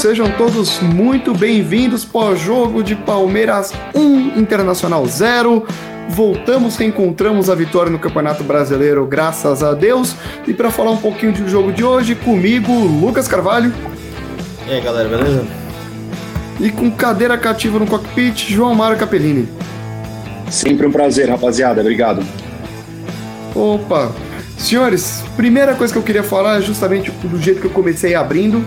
Sejam todos muito bem-vindos pós-jogo de Palmeiras 1, Internacional 0. Voltamos, reencontramos a vitória no Campeonato Brasileiro, graças a Deus. E para falar um pouquinho do jogo de hoje, comigo, Lucas Carvalho. E aí, galera, beleza? E com cadeira cativa no cockpit, João Mário Capellini. Sempre um prazer, rapaziada. Obrigado. Opa! Senhores, primeira coisa que eu queria falar é justamente do jeito que eu comecei abrindo.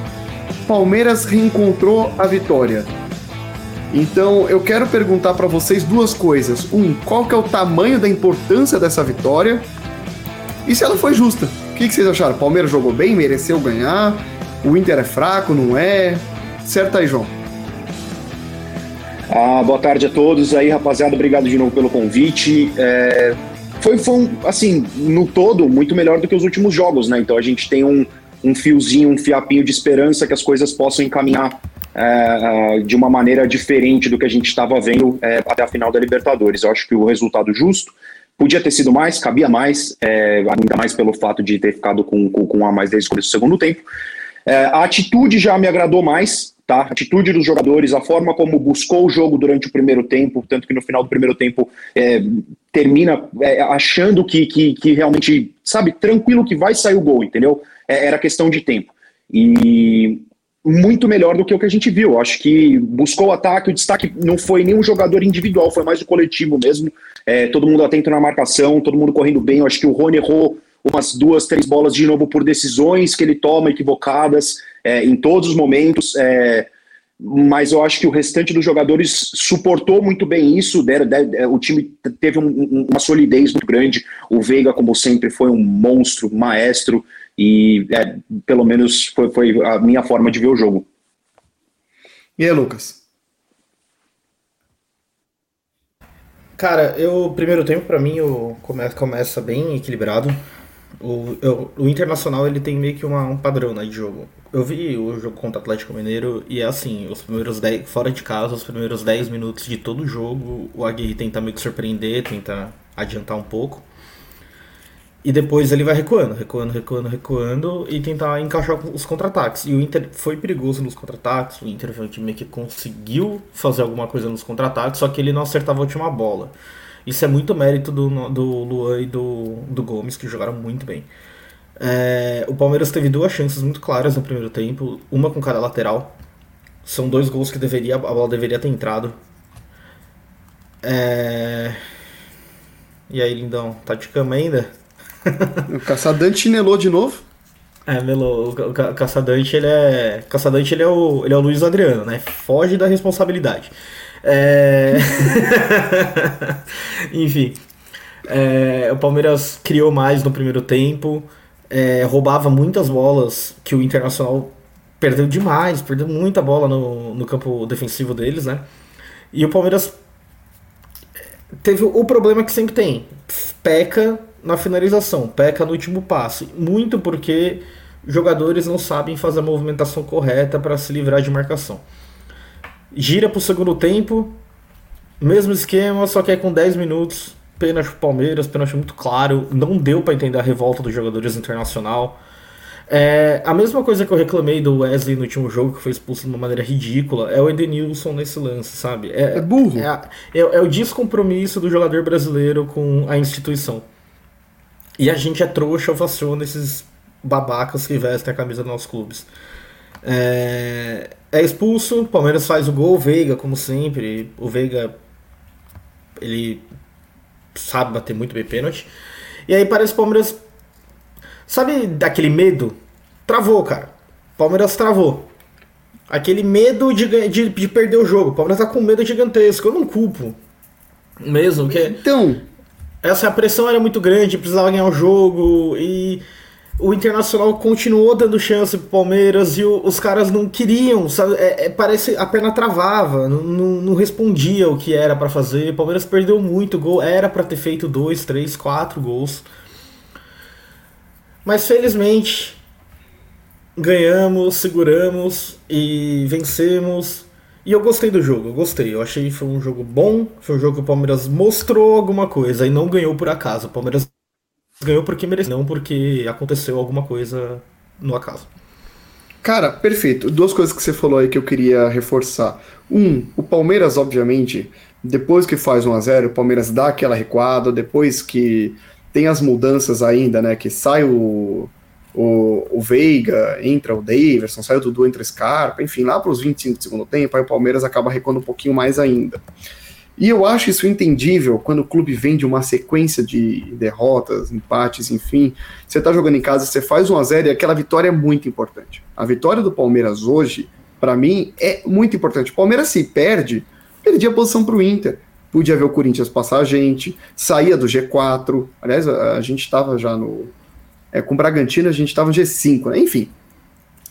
Palmeiras reencontrou a vitória. Então eu quero perguntar para vocês duas coisas. Um, qual que é o tamanho da importância dessa vitória? E se ela foi justa? O que, que vocês acharam? O Palmeiras jogou bem, mereceu ganhar? O Inter é fraco, não é? Certo aí, João. Ah, boa tarde a todos aí, rapaziada. Obrigado de novo pelo convite. É, foi, foi um, assim, no todo, muito melhor do que os últimos jogos, né? Então a gente tem um, um fiozinho, um fiapinho de esperança que as coisas possam encaminhar é, de uma maneira diferente do que a gente estava vendo é, até a final da Libertadores. Eu acho que o resultado justo podia ter sido mais, cabia mais, é, ainda mais pelo fato de ter ficado com, com, com a mais desde o começo do segundo tempo. É, a atitude já me agradou mais, tá? A atitude dos jogadores, a forma como buscou o jogo durante o primeiro tempo, tanto que no final do primeiro tempo é, termina é, achando que, que, que, realmente, sabe, tranquilo que vai sair o gol, entendeu? É, era questão de tempo. E muito melhor do que o que a gente viu. Acho que buscou o ataque, o destaque não foi nenhum jogador individual, foi mais o coletivo mesmo. É, todo mundo atento na marcação, todo mundo correndo bem. Eu acho que o Rony errou umas duas, três bolas de novo por decisões que ele toma equivocadas é, em todos os momentos. É, mas eu acho que o restante dos jogadores suportou muito bem isso. Deram, deram, o time teve um, uma solidez muito grande. O Veiga, como sempre, foi um monstro, maestro, e é, pelo menos foi, foi a minha forma de ver o jogo. E aí, Lucas? Cara, eu primeiro tempo para mim começa bem equilibrado. O, eu, o Internacional ele tem meio que uma, um padrão né, de jogo. Eu vi o jogo contra o Atlético Mineiro e é assim, os primeiros 10, fora de casa, os primeiros 10 minutos de todo o jogo, o Aguirre tenta meio que surpreender, tenta adiantar um pouco. E depois ele vai recuando, recuando, recuando, recuando e tentar encaixar os contra-ataques. E o Inter foi perigoso nos contra-ataques, o Inter foi um time que conseguiu fazer alguma coisa nos contra-ataques, só que ele não acertava a última bola. Isso é muito mérito do, do Luan e do, do Gomes, que jogaram muito bem. É, o Palmeiras teve duas chances muito claras no primeiro tempo, uma com cada lateral. São dois gols que deveria, a bola deveria ter entrado. É... E aí, lindão, tá de cama ainda? o Caçadante chinelou de novo? É, Melo, o Caçadante, ele é. Caçadante, ele é o, ele é o Luiz Adriano, né? Foge da responsabilidade. É... Enfim. É, o Palmeiras criou mais no primeiro tempo, é, roubava muitas bolas que o Internacional perdeu demais, perdeu muita bola no, no campo defensivo deles, né? E o Palmeiras teve o problema que sempre tem: peca na finalização, peca no último passe. Muito porque jogadores não sabem fazer a movimentação correta para se livrar de marcação. Gira para o segundo tempo, mesmo esquema, só que é com 10 minutos. Pênalti pro Palmeiras, pênalti muito claro. Não deu para entender a revolta dos jogadores internacional. É, a mesma coisa que eu reclamei do Wesley no último jogo, que foi expulso de uma maneira ridícula, é o Edenilson nesse lance, sabe? É, é burro. É, é, é, o descompromisso do jogador brasileiro com a instituição. E a gente é trouxa, ovaciona esses babacas que vestem a camisa dos nossos clubes. É, é expulso, o Palmeiras faz o gol, o Veiga, como sempre. O Veiga, ele sabe bater muito bem pênalti. E aí parece o Palmeiras. Sabe daquele medo? Travou, cara. O Palmeiras travou. Aquele medo de, de, de perder o jogo. O Palmeiras tá com medo gigantesco. Eu não culpo. Mesmo, que. Então. Essa pressão era muito grande, precisava ganhar o jogo. E o Internacional continuou dando chance pro Palmeiras e o, os caras não queriam, sabe? É, é, parece a perna travava, não, não, não respondia o que era para fazer. O Palmeiras perdeu muito gol, era para ter feito dois, três, quatro gols. Mas felizmente ganhamos, seguramos e vencemos. E eu gostei do jogo, eu gostei. Eu achei que foi um jogo bom, foi um jogo que o Palmeiras mostrou alguma coisa e não ganhou por acaso. O Palmeiras ganhou porque mereceu, não porque aconteceu alguma coisa no acaso. Cara, perfeito. Duas coisas que você falou aí que eu queria reforçar. Um, o Palmeiras, obviamente, depois que faz 1 a 0 o Palmeiras dá aquela recuada, depois que tem as mudanças ainda, né? Que sai o, o, o Veiga, entra o Daverson, sai o Dudu, entra o Scarpa, enfim, lá para os 25 do segundo tempo, aí o Palmeiras acaba recuando um pouquinho mais ainda. E eu acho isso entendível quando o clube vem de uma sequência de derrotas, empates, enfim. Você tá jogando em casa, você faz 1 a 0 e aquela vitória é muito importante. A vitória do Palmeiras hoje, para mim, é muito importante. O Palmeiras se perde, perdia a posição pro Inter. Podia ver o Corinthians passar a gente, saía do G4. Aliás, a, a gente estava já no. É, com o Bragantino a gente estava no G5, né? Enfim.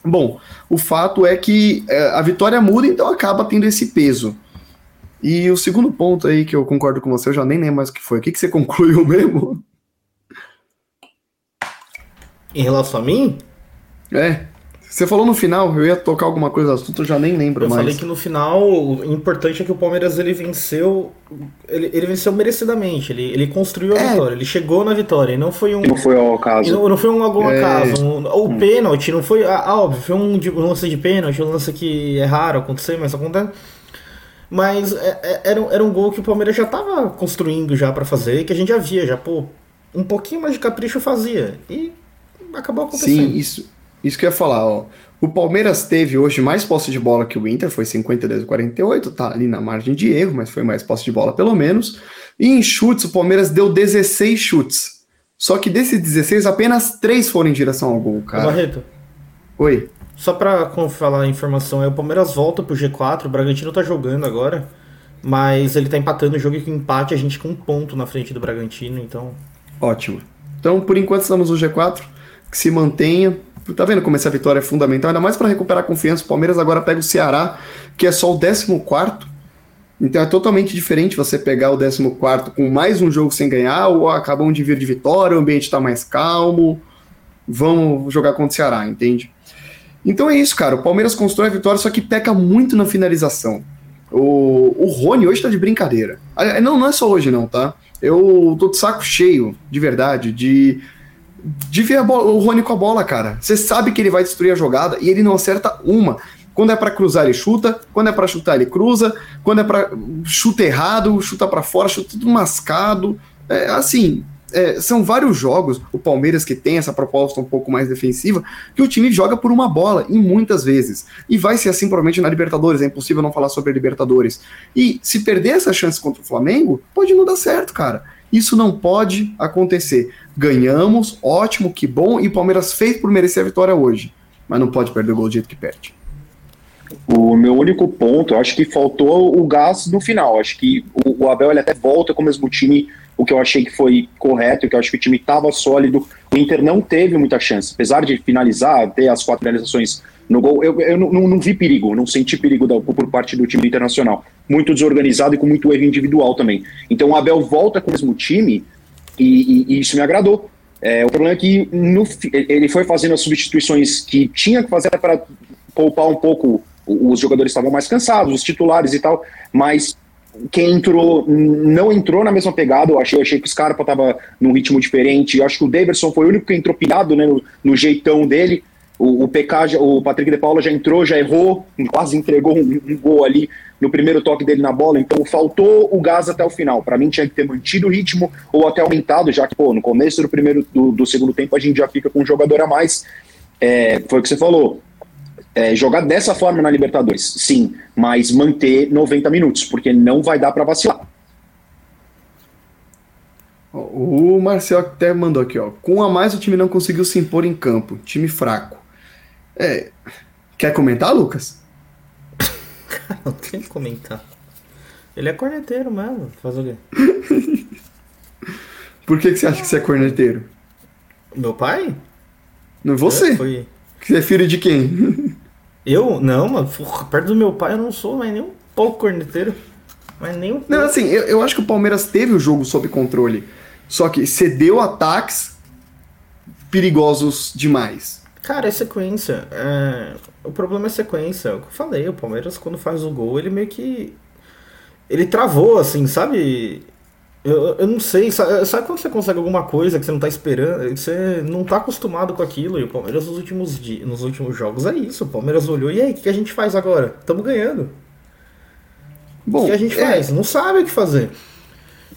Bom, o fato é que é, a vitória muda, então acaba tendo esse peso. E o segundo ponto aí que eu concordo com você, eu já nem lembro mais o que foi. O que, que você concluiu mesmo? Em relação a mim? É. Você falou no final, eu ia tocar alguma coisa do assunto, eu já nem lembro eu mais. Eu falei que no final, o importante é que o Palmeiras ele venceu. Ele, ele venceu merecidamente, ele, ele construiu a é. vitória, ele chegou na vitória, e não foi um. Não foi ao acaso. Não, não foi um algum é. acaso. Um, o hum. pênalti, não foi. Ah, ah óbvio, foi um, um lance de pênalti, um lance que é raro acontecer, mas acontece. Mas é, é, era, era um gol que o Palmeiras já estava construindo já para fazer, que a gente já via, já, pô, um pouquinho mais de capricho fazia. E acabou acontecendo. Sim, isso, isso que eu ia falar, ó. O Palmeiras teve hoje mais posse de bola que o Inter, foi 52 a 48, tá ali na margem de erro, mas foi mais posse de bola pelo menos. E em chutes, o Palmeiras deu 16 chutes. Só que desses 16, apenas 3 foram em direção ao gol, cara. Barreto. Oi. Só pra falar a informação, é o Palmeiras volta pro G4, o Bragantino tá jogando agora, mas ele tá empatando o jogo e com empate a gente com um ponto na frente do Bragantino, então. Ótimo. Então, por enquanto, estamos no G4, que se mantenha. Tá vendo como essa vitória é fundamental? Ainda mais para recuperar a confiança. O Palmeiras agora pega o Ceará, que é só o 14. Então é totalmente diferente você pegar o 14 com mais um jogo sem ganhar, ou acabam de vir de vitória, o ambiente está mais calmo. Vamos jogar contra o Ceará, entende? Então é isso, cara. O Palmeiras constrói a vitória, só que peca muito na finalização. O, o Rony hoje tá de brincadeira. Não, não é só hoje, não, tá? Eu tô de saco cheio, de verdade, de, de ver bola, o Rony com a bola, cara. Você sabe que ele vai destruir a jogada e ele não acerta uma. Quando é para cruzar, ele chuta. Quando é para chutar, ele cruza. Quando é para chuta errado, chuta para fora, chuta tudo mascado. É, assim, é, são vários jogos, o Palmeiras que tem essa proposta um pouco mais defensiva, que o time joga por uma bola, e muitas vezes. E vai ser assim provavelmente na Libertadores, é impossível não falar sobre a Libertadores. E se perder essa chance contra o Flamengo, pode não dar certo, cara. Isso não pode acontecer. Ganhamos, ótimo, que bom, e o Palmeiras fez por merecer a vitória hoje. Mas não pode perder o gol do jeito que perde. O meu único ponto, acho que faltou o gás no final. Acho que o Abel ele até volta com o mesmo time o que eu achei que foi correto, que eu acho que o time estava sólido. O Inter não teve muita chance, apesar de finalizar, ter as quatro finalizações no gol, eu, eu não, não, vi perigo, não senti perigo da, por parte do time internacional. Muito desorganizado e com muito erro individual também. Então o Abel volta com o mesmo time e, e, e isso me agradou. É, o problema é que no, ele foi fazendo as substituições que tinha que fazer para poupar um pouco. Os jogadores estavam mais cansados, os titulares e tal, mas quem entrou não entrou na mesma pegada. Eu achei, achei que o Scarpa estava num ritmo diferente. Eu acho que o Davidson foi o único que entrou pilhado né, no, no jeitão dele. O, o PK, o Patrick de Paula já entrou, já errou, quase entregou um, um, gol ali no primeiro toque dele na bola. Então faltou o gás até o final. Para mim tinha que ter mantido o ritmo ou até aumentado, já que pô, no começo do primeiro do, do segundo tempo a gente já fica com um jogador a mais. É, foi o que você falou é, jogar dessa forma na Libertadores, sim, mas manter 90 minutos, porque não vai dar para vacilar. O Marcel até mandou aqui, ó. Com a mais o time não conseguiu se impor em campo. Time fraco. É. Quer comentar, Lucas? não tem que comentar. Ele é corneteiro mesmo. Faz o quê? Por que, que você acha que você é corneteiro? Meu pai? Não você. Foi... Você é filho de quem? Eu? Não, mano. Perto do meu pai eu não sou mais nem um pouco corneteiro. Mas nem um pouco. Não, assim, eu, eu acho que o Palmeiras teve o jogo sob controle. Só que cedeu ataques perigosos demais. Cara, é sequência. É... O problema é sequência. É o que eu falei, o Palmeiras quando faz o gol, ele meio que. Ele travou, assim, sabe? Eu, eu não sei, sabe, sabe, quando você consegue alguma coisa que você não tá esperando? Você não tá acostumado com aquilo. E o Palmeiras nos últimos, dias, nos últimos jogos é isso. O Palmeiras olhou e aí, o que, que a gente faz agora? Estamos ganhando. Bom, o que a gente é... faz? Não sabe o que fazer.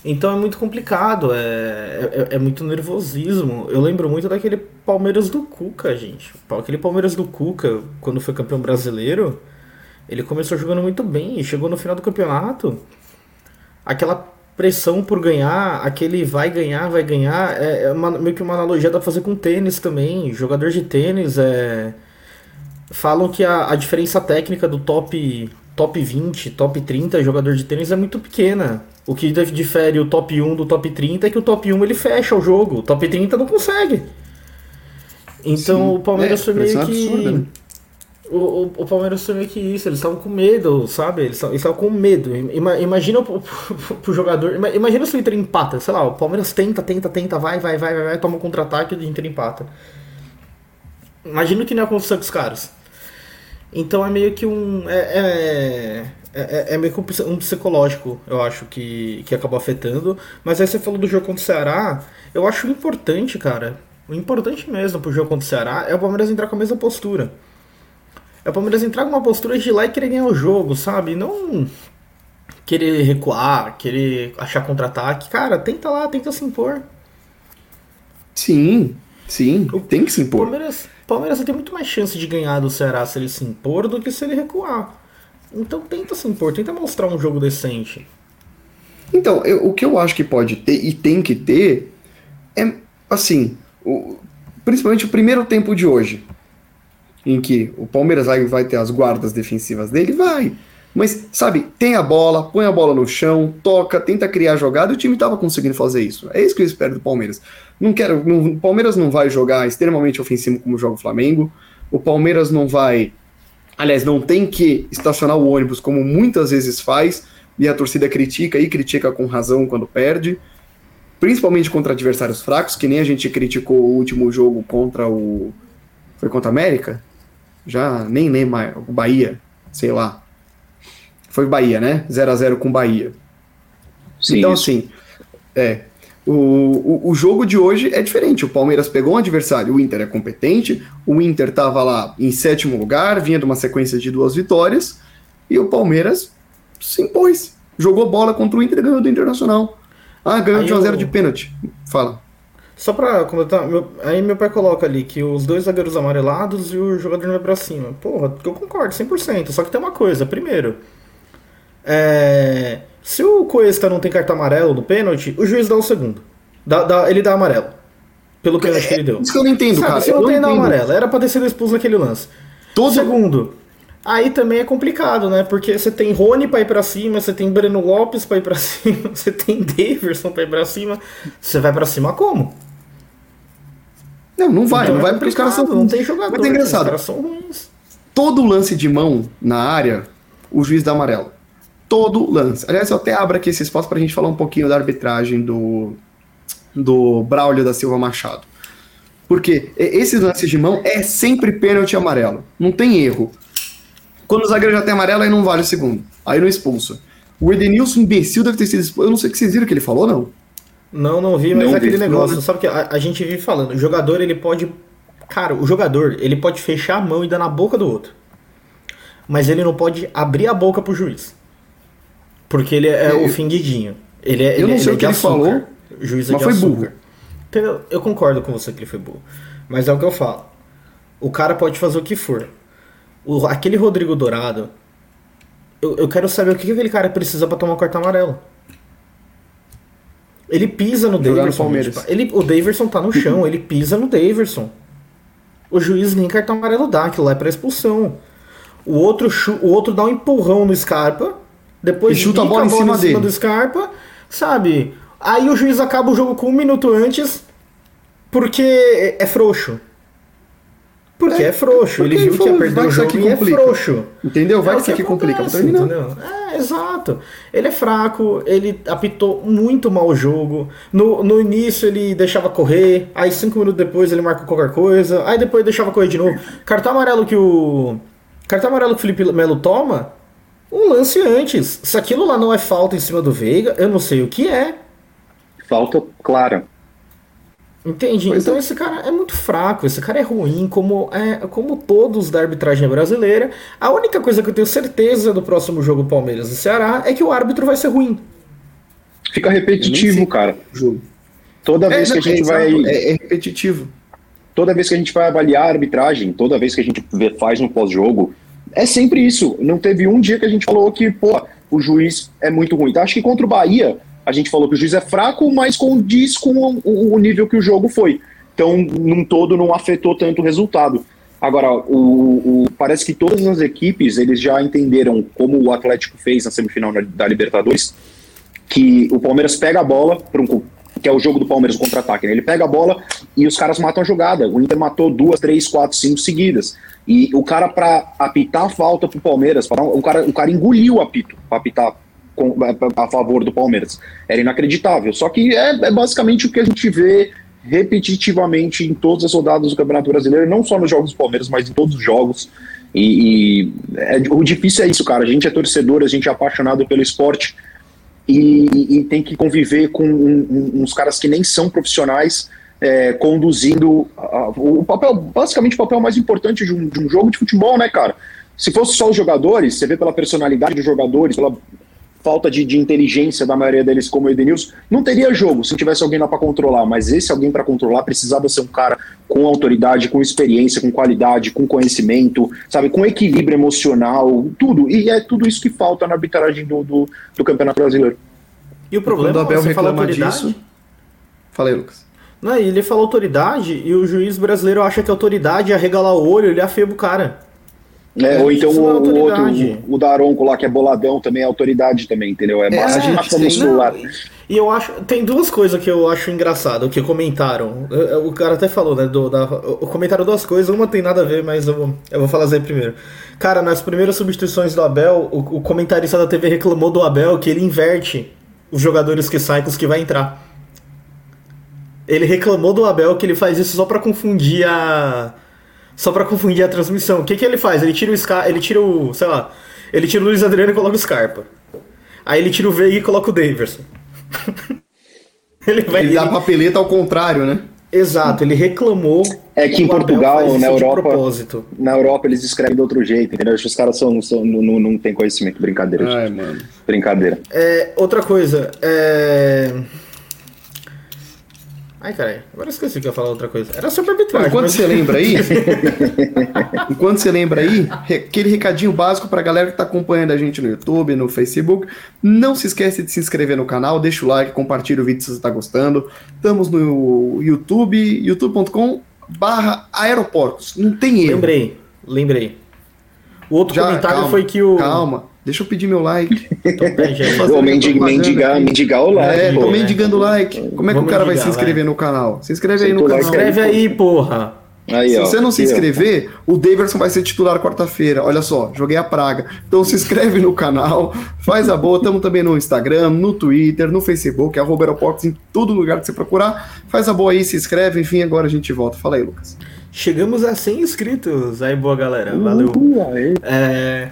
Então é muito complicado, é, é, é, muito nervosismo. Eu lembro muito daquele Palmeiras do Cuca, gente. Aquele Palmeiras do Cuca, quando foi campeão brasileiro, ele começou jogando muito bem e chegou no final do campeonato. Aquela pressão por ganhar, aquele vai ganhar, vai ganhar, é, é uma, meio que uma analogia dá pra fazer com tênis também. Jogador de tênis é. Falam que a, a diferença técnica do top top 20, top 30 jogador de tênis é muito pequena. O que difere o top 1 do top 30 é que o top 1 ele fecha o jogo, o top 30 não consegue. Então Sim. o Palmeiras é, foi meio é que. Absurdo, né? O, o, o, Palmeiras meio que isso, eles estavam com medo, sabe? Eles estavam com medo. Imagina pro, pro, pro, jogador. Imagina se o Inter empata, sei lá, o Palmeiras tenta, tenta, tenta, vai, vai, vai, vai, vai toma um contra-ataque e o Inter empata. Imagina o que não ia acontecer com os caras. Então é meio que um. É, é, é, é, meio que um psicológico, eu acho, que, que acabou afetando. Mas aí você falou do jogo contra o Ceará. Eu acho importante, cara. O importante mesmo pro jogo contra o Ceará é o Palmeiras entrar com a mesma postura. É o Palmeiras entrar com uma postura de ir lá e querer ganhar o jogo, sabe? Não querer recuar, querer achar contra-ataque. Cara, tenta lá, tenta se impor. Sim, sim, tem que se impor. Palmeiras, Palmeiras tem muito mais chance de ganhar do Ceará se ele se impor do que se ele recuar. Então tenta se impor, tenta mostrar um jogo decente. Então, eu, o que eu acho que pode ter e tem que ter é, assim, o, principalmente o primeiro tempo de hoje, em que o Palmeiras vai, vai ter as guardas defensivas dele, vai. Mas, sabe, tem a bola, põe a bola no chão, toca, tenta criar jogada e o time estava conseguindo fazer isso. É isso que eu espero do Palmeiras. Não quero. Não, o Palmeiras não vai jogar extremamente ofensivo como joga o Flamengo. O Palmeiras não vai. Aliás, não tem que estacionar o ônibus como muitas vezes faz, e a torcida critica e critica com razão quando perde. Principalmente contra adversários fracos, que nem a gente criticou o último jogo contra o. Foi contra a América? Já nem lembro mais. O Bahia, sei lá. Foi Bahia, né? 0 a 0 com Bahia. Sim, então, isso. assim, é, o, o, o, jogo de hoje é diferente. O Palmeiras pegou um adversário, o Inter é competente, o Inter estava lá em sétimo lugar, vinha de uma sequência de duas vitórias, e o Palmeiras se impôs. Jogou bola contra o Inter e ganhou do Internacional. Ah, ganhou de 1x0 eu... de pênalti. Fala. Só pra comentar, meu, aí meu pai coloca ali que os dois zagueiros amarelados e o jogador não vai pra cima. Porra, eu concordo, 100%. Só que tem uma coisa. Primeiro, é, se o Cuesta não tem cartão amarelo no pênalti, o juiz dá o segundo. Dá, dá, ele dá amarelo. Pelo pênalti é, que ele deu. Isso que eu não entendo, Sabe, cara. Se não tem dar amarelo, era pra ter sido expulso naquele lance. Todo... Segundo, aí também é complicado, né? Porque você tem Rony pra ir pra cima, você tem Breno Lopes pra ir pra cima, você tem Daverson pra ir pra cima. Você vai pra cima como? Não, não vai, então não é vai porque os caras são. Não tem jogador. Mas é engraçado. Os caras são ruins. Todo lance de mão na área, o juiz dá amarelo todo lance. Aliás, eu até abro aqui esse espaço para a gente falar um pouquinho da arbitragem do, do Braulio da Silva Machado. Porque esses lances de mão é sempre pênalti amarelo. Não tem erro. Quando o zagueiro já tem amarelo, aí não vale o segundo. Aí não expulsa. O Edenilson, imbecil, deve ter sido expulso. Eu não sei o que vocês viram que ele falou, não. Não, não vi, mas não é aquele negócio. Sabe que a, a, gente vive falando. O jogador, ele pode. Cara, o jogador, ele pode fechar a mão e dar na boca do outro. Mas ele não pode abrir a boca pro juiz. Porque ele é eu, o finguidinho. Ele é, eu ele, não sei ele o que ele falou, juiz mas foi burro. Eu concordo com você que ele foi burro. Mas é o que eu falo. O cara pode fazer o que for. O, aquele Rodrigo Dourado, eu, eu quero saber o que aquele cara precisa para tomar o cartão amarelo. Ele pisa no Daverson. ele, o Daverson tá no chão, ele pisa no Daverson. O juiz nem cartão amarelo dá, aquilo lá é pra expulsão. O outro, o outro dá um empurrão no Scarpa depois e chuta a bola, em, cima, em cima do Scarpa, sabe? Aí o juiz acaba o jogo com um minuto antes porque é frouxo. Porque é, é frouxo. Ele viu que ia perder o jogo e é frouxo. Entendeu? Vai é que isso aqui complica. Entendeu? É, exato. Ele é fraco, ele apitou muito mal o jogo. No, no início ele deixava correr, aí cinco minutos depois ele marcou qualquer coisa, aí depois deixava correr de novo. Cartão amarelo que o. Cartão amarelo que o Felipe Melo toma um lance antes. Se aquilo lá não é falta em cima do Veiga, eu não sei o que é. falta clara. Entendi. Pois então é. esse cara é muito fraco, esse cara é ruim, como, é, como todos da arbitragem brasileira. A única coisa que eu tenho certeza do próximo jogo Palmeiras e Ceará é que o árbitro vai ser ruim. Fica repetitivo, cara. Jogo. Toda é, vez que a gente vai. É, é, repetitivo. Toda vez que a gente vai avaliar a arbitragem, toda vez que a gente faz no pós-jogo, é sempre isso. Não teve um dia que a gente falou que, pô, o juiz é muito ruim. Então, acho que contra o Bahia, a gente falou que o juiz é fraco, mas condiz com o, o nível que o jogo foi. Então, num todo, não afetou tanto o resultado. Agora, o, o, parece que todas as equipes eles já entenderam, como o Atlético fez na semifinal da Libertadores, que o Palmeiras pega a bola, um, que é o jogo do Palmeiras, o contra-ataque. Né? Ele pega a bola e os caras matam a jogada. O Inter matou duas, três, quatro, cinco seguidas. E o cara, para apitar a falta pro Palmeiras, o cara, o cara engoliu o apito para apitar com, a favor do Palmeiras. Era inacreditável. Só que é, é, basicamente o que a gente vê repetitivamente em todas as rodadas do Campeonato Brasileiro, não só nos jogos do Palmeiras, mas em todos os jogos. E, e é, o difícil é isso, cara. A gente é torcedor, a gente é apaixonado pelo esporte e, e tem que conviver com um, um, uns caras que nem são profissionais. É, conduzindo a, o papel, basicamente o papel mais importante de um, de um jogo de futebol, né, cara? Se fosse só os jogadores, você vê pela personalidade dos jogadores, pela falta de, de, inteligência da maioria deles, como o Edenilson, não teria jogo se tivesse alguém lá para controlar. Mas esse alguém para controlar precisava ser um cara com autoridade, com experiência, com qualidade, com conhecimento, sabe, com equilíbrio emocional, tudo. E é tudo isso que falta na arbitragem do, do, do Campeonato Brasileiro. E o problema Quando o Abel reclama disso. Falei, Lucas. Não, ele fala autoridade e o juiz brasileiro acha que a autoridade é arregalar o olho, ele afeba o cara. É, ou então o, é o, outro, o, Daronco lá, que é boladão, também é autoridade também, entendeu? É, é massa, muscular. E eu acho. Tem duas coisas que eu acho engraçado, que comentaram. O cara até falou, né? Do, da, o comentaram duas coisas, uma tem nada a ver, mas eu vou, eu vou falar assim primeiro. Cara, nas primeiras substituições do Abel, o, o comentarista da TV reclamou do Abel que ele inverte os jogadores que saem com os que vai entrar. Ele reclamou do Abel que ele faz isso só para confundir a só para confundir a transmissão. O que, que ele faz? Ele tira o Scar, ele tira o, sei lá, ele tira o Luiz Adriano e coloca o Scarpa. Aí ele tira o Veiga e coloca o Daverson. ele vai ele dá papeleta ao contrário, né? Exato, ele reclamou. É que em Portugal, na Europa, na Europa eles escrevem de outro jeito, entendeu? Os caras são, são, não, não tem conhecimento, brincadeira. Ai, mano. Brincadeira. É, outra coisa, é... Ai, caralho, agora esqueci que eu ia falar outra coisa. Era sobre arbitragem. Enquanto mas... você lembra aí, enquanto você lembra aí, aquele recadinho básico pra galera que tá acompanhando a gente no YouTube, no Facebook. Não se esquece de se inscrever no canal, deixa o like, compartilha o vídeo se você tá gostando. Estamos no YouTube, youtube.com barra aeroportos. Não tem erro. Lembrei, lembrei. O outro Já, comentário calma, foi que o. Calma. Deixa eu pedir meu like. Então, mendigar, mendigar, mendigar o like. É, tô mendigando like. Como é que Vamos o cara vai se inscrever vai. no canal? Se inscreve aí no canal. Se inscreve aí, porra. Aí, se ó, você não se inscrever, ó. o Daverson vai ser titular quarta-feira. Olha só, joguei a praga. Então se inscreve no canal, faz a boa. Estamos também no Instagram, no Twitter, no Facebook, arroba aeroportos, em todo lugar que você procurar. Faz a boa aí, se inscreve. Enfim, agora a gente volta. Fala aí, Lucas. Chegamos a 100 inscritos. Aí, boa galera. Valeu. Uhum, é.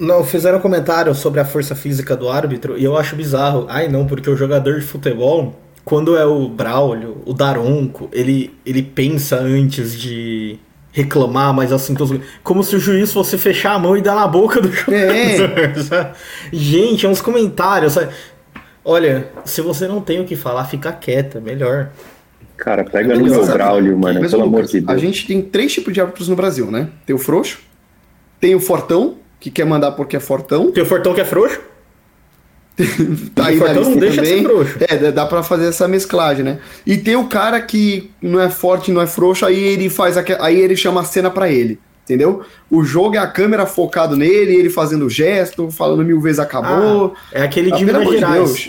Não, fizeram um comentário sobre a força física do árbitro e eu acho bizarro. Ai não, porque o jogador de futebol, quando é o Braulio, o Daronco, ele, ele pensa antes de reclamar, mas assim, como se o juiz fosse fechar a mão e dar na boca do jogador. É. Gente, é uns comentários. Sabe? Olha, se você não tem o que falar, fica quieta, melhor. Cara, pega no meu Braulio, mano, mas, pelo Lucas, amor de Deus. A gente tem três tipos de árbitros no Brasil, né? Tem o frouxo, tem o fortão, que quer mandar porque é fortão. Tem o fortão que é frouxo? tá aí na lista não deixa também. De ser frouxo. É, dá pra fazer essa mesclagem, né? E tem o cara que não é forte, não é frouxo, aí ele faz aí ele chama a cena para ele. Entendeu? O jogo é a câmera focado nele, ele fazendo gesto, falando mil vezes acabou. Ah, é aquele de Minas Gerais. Deus.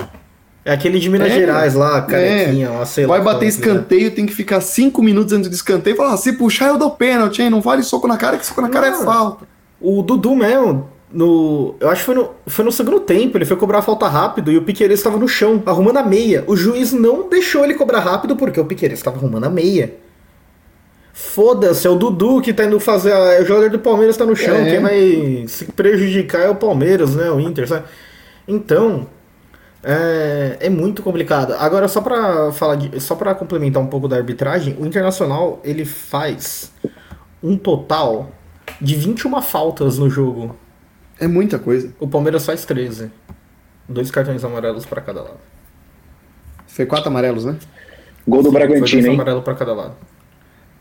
É aquele de Minas é, Gerais lá, carequinha, é. sei Vai bater escanteio, tem que ficar cinco minutos antes do escanteio e falar: ah, se puxar eu dou pênalti, hein? Não vale soco na cara, que soco na cara é falta. O Dudu mesmo, no, eu acho que foi no, foi no segundo tempo, ele foi cobrar a falta rápido e o Piqueires estava no chão, arrumando a meia. O juiz não deixou ele cobrar rápido porque o Piqueires estava arrumando a meia. Foda-se, é o Dudu que tá indo fazer. A, é o jogador do Palmeiras tá no chão, é. quem vai se prejudicar é o Palmeiras, né? O Inter, sabe? Então, É, é muito complicado. Agora, só pra falar de, só para complementar um pouco da arbitragem, o Internacional ele faz um total de 21 faltas no jogo. É muita coisa. O Palmeiras faz 13. Dois cartões amarelos para cada lado. Foi quatro amarelos, né? Gol do Bragantino, Foi dois hein? amarelo para cada lado.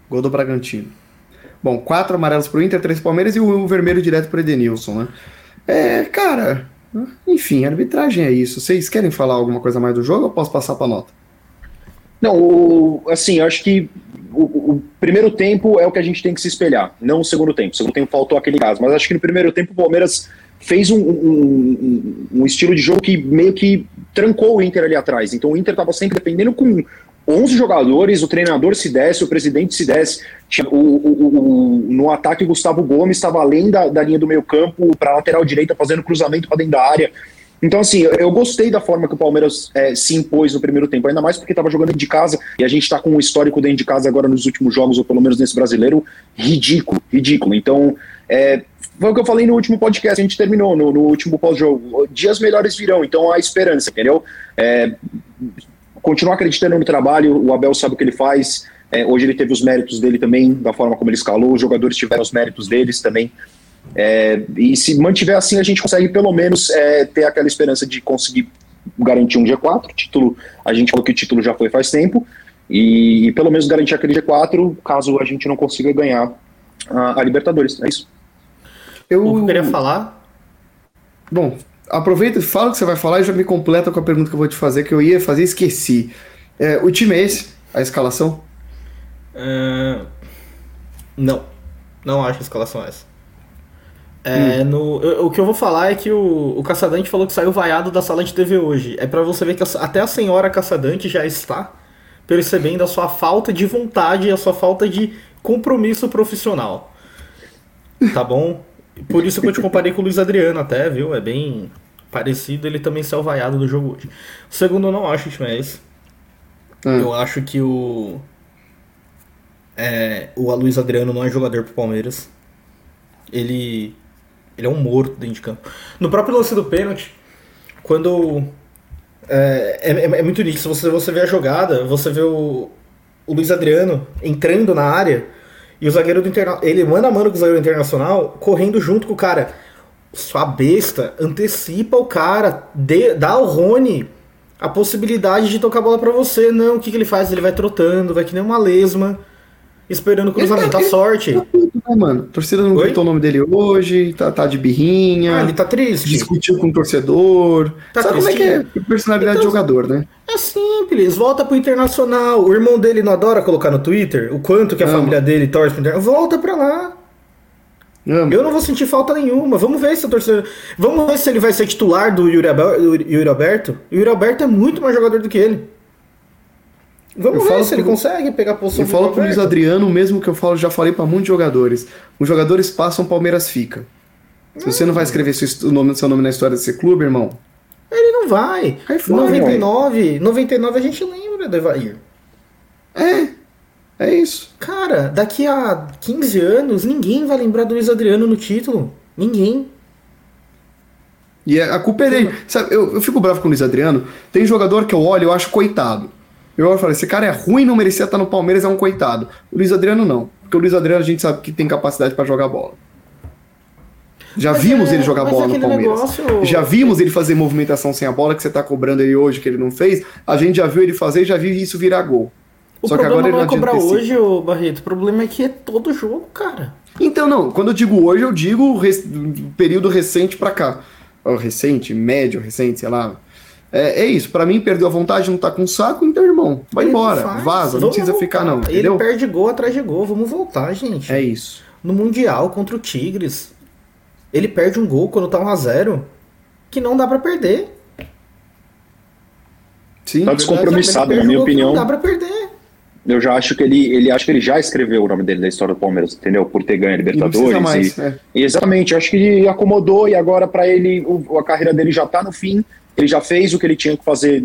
Gol do Bragantino. Bom, quatro amarelos pro Inter, três Palmeiras e o vermelho direto pro Edenilson, né? É, cara, enfim, arbitragem é isso. Vocês querem falar alguma coisa mais do jogo ou posso passar pra nota? Não, o, assim, eu acho que o, o, primeiro tempo é o que a gente tem que se espelhar, não o segundo tempo. O segundo tempo faltou aquele caso, mas acho que no primeiro tempo o Palmeiras fez um, um, um, estilo de jogo que meio que trancou o Inter ali atrás. Então o Inter estava sempre dependendo com 11 jogadores, o treinador se desse, o presidente se desse. O, o, o, no ataque, Gustavo Gomes estava além da, da linha do meio campo para lateral direita, fazendo cruzamento para dentro da área. Então, assim, eu gostei da forma que o Palmeiras é, se impôs no primeiro tempo, ainda mais porque estava jogando de casa e a gente está com um histórico dentro de casa agora nos últimos jogos, ou pelo menos nesse brasileiro, ridículo, ridículo. Então, é, foi o que eu falei no último podcast, a gente terminou no, no último pós-jogo. Dias melhores virão, então há esperança, entendeu? É, continuar acreditando no trabalho, o Abel sabe o que ele faz. É, hoje ele teve os méritos dele também, da forma como ele escalou, os jogadores tiveram os méritos deles também. É, e se mantiver assim, a gente consegue pelo menos é, ter aquela esperança de conseguir garantir um G4. Título, a gente falou que o título já foi faz tempo, e, e pelo menos garantir aquele G4 caso a gente não consiga ganhar a, a Libertadores. É isso. Eu... Eu queria falar. Bom, aproveita e fala o que você vai falar e já me completa com a pergunta que eu vou te fazer, que eu ia fazer e esqueci. É, o time é esse? A escalação? Uh, não. Não acho a escalação essa. É, hum. no, eu, o que eu vou falar é que o, o Caçadante falou que saiu vaiado da sala de TV hoje. É para você ver que a, até a senhora Caçadante já está percebendo a sua falta de vontade e a sua falta de compromisso profissional. Tá bom? Por isso que eu te comparei com o Luiz Adriano até, viu? É bem parecido, ele também saiu vaiado do jogo hoje. O segundo eu não acho o time é esse. Hum. Eu acho que o. É, o Luiz Adriano não é jogador pro Palmeiras. Ele ele é um morto dentro de campo. No próprio lance do pênalti, quando. É, é, é muito nítido. Se você, você vê a jogada, você vê o, o Luiz Adriano entrando na área e o zagueiro do Internacional. Ele manda a mano com o zagueiro internacional correndo junto com o cara. Sua besta antecipa o cara, dê, dá ao Rony a possibilidade de tocar a bola para você. Não, o que, que ele faz? Ele vai trotando, vai que nem uma lesma esperando o cruzamento. Tá, a sorte. Tá puto, né, mano? A torcida não gritou o nome dele hoje, tá, tá de birrinha. Ah, ele tá triste. Discutiu com o torcedor. Tá Sabe triste. como é que é? Personalidade então, de jogador, né? É simples, volta pro Internacional. O irmão dele não adora colocar no Twitter o quanto que a família dele torce pro Internacional. Volta pra lá. Eu não vou sentir falta nenhuma. Vamos ver se a torcida. Vamos ver se ele vai ser titular do Yuri, Yuri Alberto. O Yuri Alberto é muito mais jogador do que ele. Vamos eu ver se ele consegue pegar a posição Eu falo pro Luiz Adriano, mesmo que eu falo, já falei para muitos jogadores. Os jogadores passam, Palmeiras fica. Se você não vai escrever seu, o nome, seu nome na história desse clube, irmão. Ele não vai. Aí foi, 99, 99 a gente lembra do Evair. É. É isso. Cara, daqui a 15 anos, ninguém vai lembrar do Luiz Adriano no título. Ninguém. E a culpa é dele. Sabe, eu, eu fico bravo com o Luiz Adriano. Tem jogador que eu olho e eu acho coitado. Eu falei, esse cara é ruim, não merecia estar no Palmeiras, é um coitado. O Luiz Adriano não. Porque o Luiz Adriano a gente sabe que tem capacidade para jogar bola. Já mas vimos é, ele jogar bola no Palmeiras. Negócio... Já vimos ele fazer movimentação sem a bola que você tá cobrando ele hoje que ele não fez. A gente já viu ele fazer e já viu isso virar gol. O Só que agora ele não é cobrar hoje, ô Barreto. O problema é que é todo jogo, cara. Então, não. Quando eu digo hoje, eu digo res... período recente para cá. recente, médio, recente, sei lá. É, é isso, para mim perdeu a vontade, não tá com saco, então, irmão, vai ele embora, faz. vaza, não precisa voltar. ficar não, entendeu? Ele perde gol atrás de gol, vamos voltar, gente. É isso. No Mundial contra o Tigres, ele perde um gol quando tá 1x0, que não dá para perder. Sim, tá descompromissado, na minha opinião. Não dá pra perder. Eu já acho que ele, ele acho que ele já escreveu o nome dele da história do Palmeiras, entendeu? Por ter ganho a Libertadores. E mais, e, é. Exatamente, acho que ele acomodou e agora para ele o, a carreira dele já tá no fim ele já fez o que ele tinha que fazer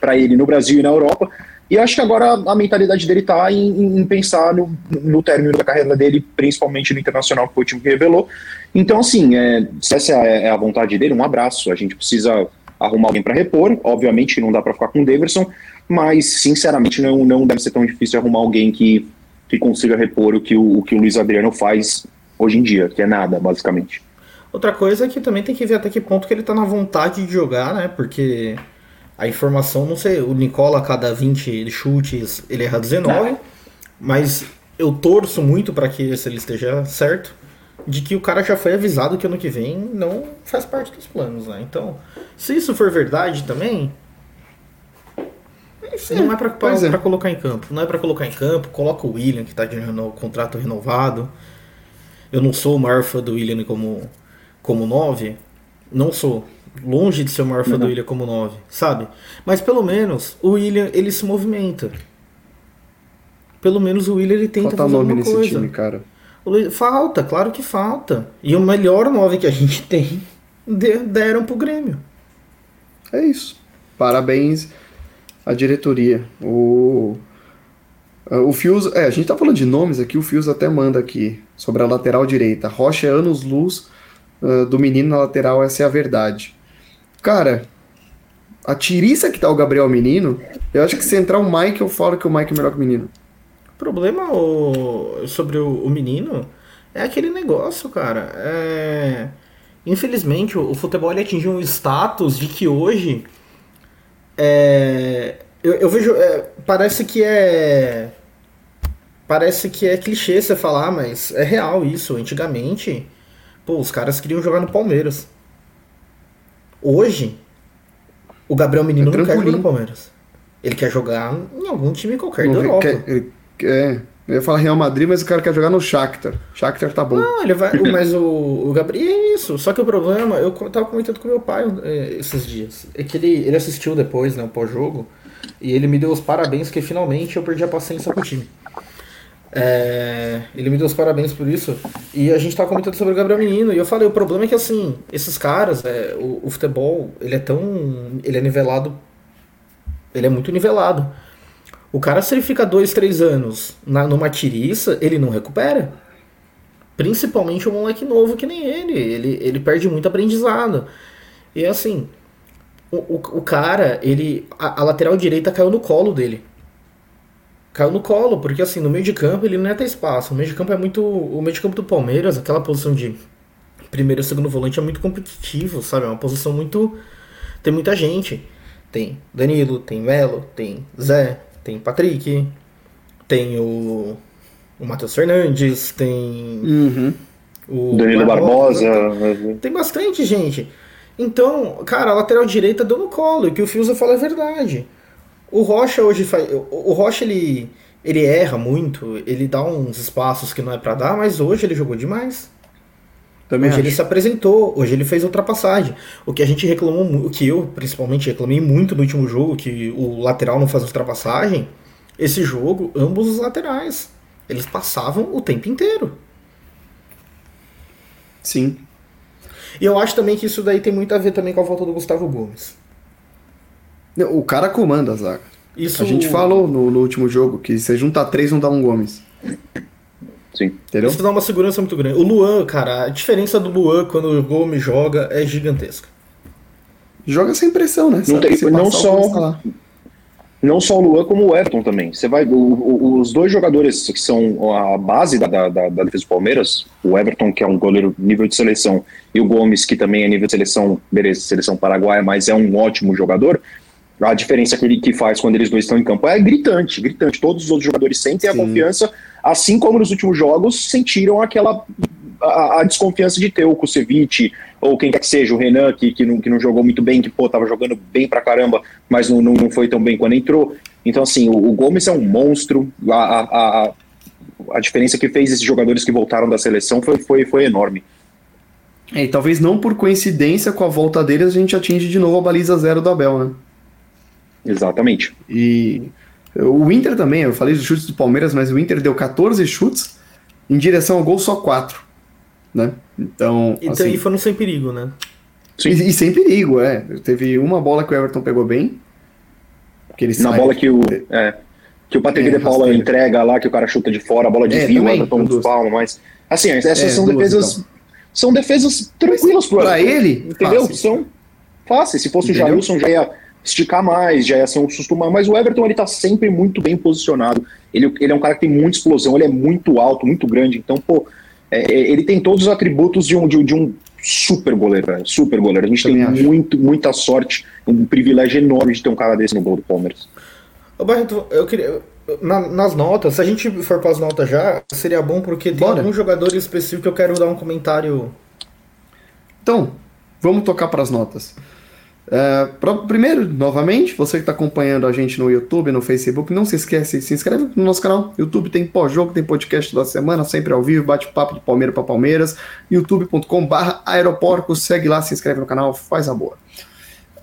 para ele no Brasil e na Europa. E acho que agora a mentalidade dele está em, em, pensar no, no término da carreira dele, principalmente no Internacional, que foi o time que revelou. Então, assim, é, se essa é, é a vontade dele, um abraço. A gente precisa arrumar alguém para repor. Obviamente não dá para ficar com o Deverson, mas sinceramente não, não deve ser tão difícil arrumar alguém que, que consiga repor o que o, o que o Luiz Adriano faz hoje em dia, que é nada, basicamente. Outra coisa é que também tem que ver até que ponto que ele tá na vontade de jogar, né? Porque a informação, não sei, o Nicola, a cada 20 chutes, ele erra 19, mas eu torço muito para que esse ele esteja certo, de que o cara já foi avisado que ano que vem não faz parte dos planos, né? Então, se isso for verdade também, não é para é. colocar em campo. Não é para colocar em campo. Coloca o William, que tá de reno, contrato renovado. Eu não sou o maior fã do William como, como 9. Não sou. Longe de ser o maior fã do William como 9, sabe? Mas pelo menos o William ele se movimenta. Pelo menos o William ele tenta Falta fazer nome alguma nesse coisa. time, cara. Falta, claro que falta. E o melhor 9 que a gente tem deram pro Grêmio. É isso. Parabéns à diretoria. O o Fios, é, a gente tá falando de nomes aqui, o Fios até manda aqui sobre a lateral direita. Rocha é anos luz uh, do menino na lateral, essa é a verdade. Cara, a tiriça que tá o Gabriel Menino, eu acho que se entrar o Mike, eu falo que o Mike é melhor que o menino. O problema o, sobre o, o, menino é aquele negócio, cara. É... Infelizmente, o, o futebol atingiu um status de que hoje. É... Eu, eu vejo. É... Parece que é. Parece que é clichê você falar, mas é real isso. Antigamente, pô, os caras queriam jogar no Palmeiras. Hoje, o Gabriel Menino é não quer jogar no Palmeiras. Ele quer jogar em algum time qualquer não, da Europa. Quer, ele é, eu ia falar Real Madrid, mas o cara quer jogar no Shakhtar. Shakhtar tá bom. Não, ele vai. mas o, o Gabriel é isso. Só que o problema, eu tava comentando com meu pai é, esses dias. É que ele, ele assistiu depois, né, o pós-jogo. E ele me deu os parabéns, que finalmente eu perdi a paciência com o time. É, ele me deu os parabéns por isso. E a gente tava comentando sobre o Gabriel Menino. E eu falei, o problema é que assim, esses caras, é, o, o futebol, ele é tão. Ele é nivelado. Ele é muito nivelado. O cara, se ele fica dois, três anos na, numa tiriça, ele não recupera. Principalmente o moleque novo que nem ele. Ele, ele perde muito aprendizado. E assim, o, o, o cara, ele. A, a, lateral direita caiu no colo dele. Caiu no colo, porque assim, no meio de campo ele não ia ter espaço. O meio de campo é muito. O meio de campo do Palmeiras, aquela posição de primeiro e segundo volante é muito competitivo, sabe? É uma posição muito. Tem muita gente. Tem Danilo, tem Melo, tem Zé, tem Patrick, tem o, o Matheus Fernandes, tem uhum. o Danilo Barbosa. Barbosa. Tem bastante gente. Então, cara, a lateral direita deu no colo, e o que o Fiuza fala é verdade. O Rocha hoje faz. O Rocha ele, ele erra muito, ele dá uns espaços que não é para dar, mas hoje ele jogou demais. Também hoje acho. ele se apresentou, hoje ele fez ultrapassagem. O que a gente reclamou, o que eu principalmente reclamei muito no último jogo, que o lateral não faz ultrapassagem. Esse jogo, ambos os laterais, eles passavam o tempo inteiro. Sim. E eu acho também que isso daí tem muito a ver também com a volta do Gustavo Gomes. O cara comanda a zaga. Isso... A gente falou no, no último jogo que se juntar três não dá um Gomes. Sim. Entendeu? Isso dá uma segurança muito grande. O Luan, cara, a diferença do Luan quando o Gomes joga é gigantesca. Joga sem pressão, né? Não, tem, não só não só o Luan, como o Everton também. Você vai, o, o, os dois jogadores que são a base da, da, da, defesa do Palmeiras, o Everton, que é um goleiro nível de seleção, e o Gomes, que também é nível de seleção, beleza, seleção paraguaia, mas é um ótimo jogador. A diferença que ele que faz quando eles dois estão em campo é gritante, gritante. Todos os outros jogadores sentem Sim. a confiança assim como nos últimos jogos sentiram aquela a, a, desconfiança de ter o Kusevich, ou quem quer que seja, o Renan, que, que, não, que não jogou muito bem, que pô, tava jogando bem pra caramba, mas não, não, não foi tão bem quando entrou. Então, assim, o, o Gomes é um monstro, a, a, a, a diferença que fez esses jogadores que voltaram da seleção foi, foi, foi enorme. É, e talvez não por coincidência com a volta deles a gente atinge de novo a baliza zero do Abel, né? Exatamente. E o Inter também, eu falei dos chutes do Palmeiras, mas o Inter deu 14 chutes em direção ao gol só 4. Né? Então. E, assim, e foram sem perigo, né? E, e, sem perigo, é. Teve uma bola que o Everton pegou bem. Que ele Na sai, bola que o. É, que o Patrick é, de Paula rasteiro. entrega lá, que o cara chuta de fora, a bola desvia, é, o toma dos palmas, mas. Assim, essas é, são duas, defesas. Então. São defesas tranquilas para ele. Entendeu? Fácil. São Fácil. Se fosse Entendeu? o Jailson, já ia esticar mais, já ia ser um susto mais. Mas o Everton, ele tá sempre muito bem posicionado. Ele, ele é um cara que tem muita explosão, ele é muito alto, muito grande. Então, pô, é, é ele tem todos os atributos de um, de, de um super goleiro, velho. Super goleiro. A gente Também tem muito, muita sorte, um privilégio enorme de ter um cara desse no gol do Palmeiras. Ô, Barreto, eu queria. Na, nas notas, se a gente for para as notas já, seria bom porque tem Bora. algum jogador específico que eu quero dar um comentário. Então, vamos tocar para as notas. É, pra, primeiro, novamente, você que está acompanhando a gente no YouTube, no Facebook, não se esquece, se inscreve no nosso canal. YouTube tem pós-jogo, tem podcast da semana, sempre ao vivo, bate-papo de Palmeiras para Palmeiras. youtube.com/barra aeroporco, segue lá, se inscreve no canal, faz a boa.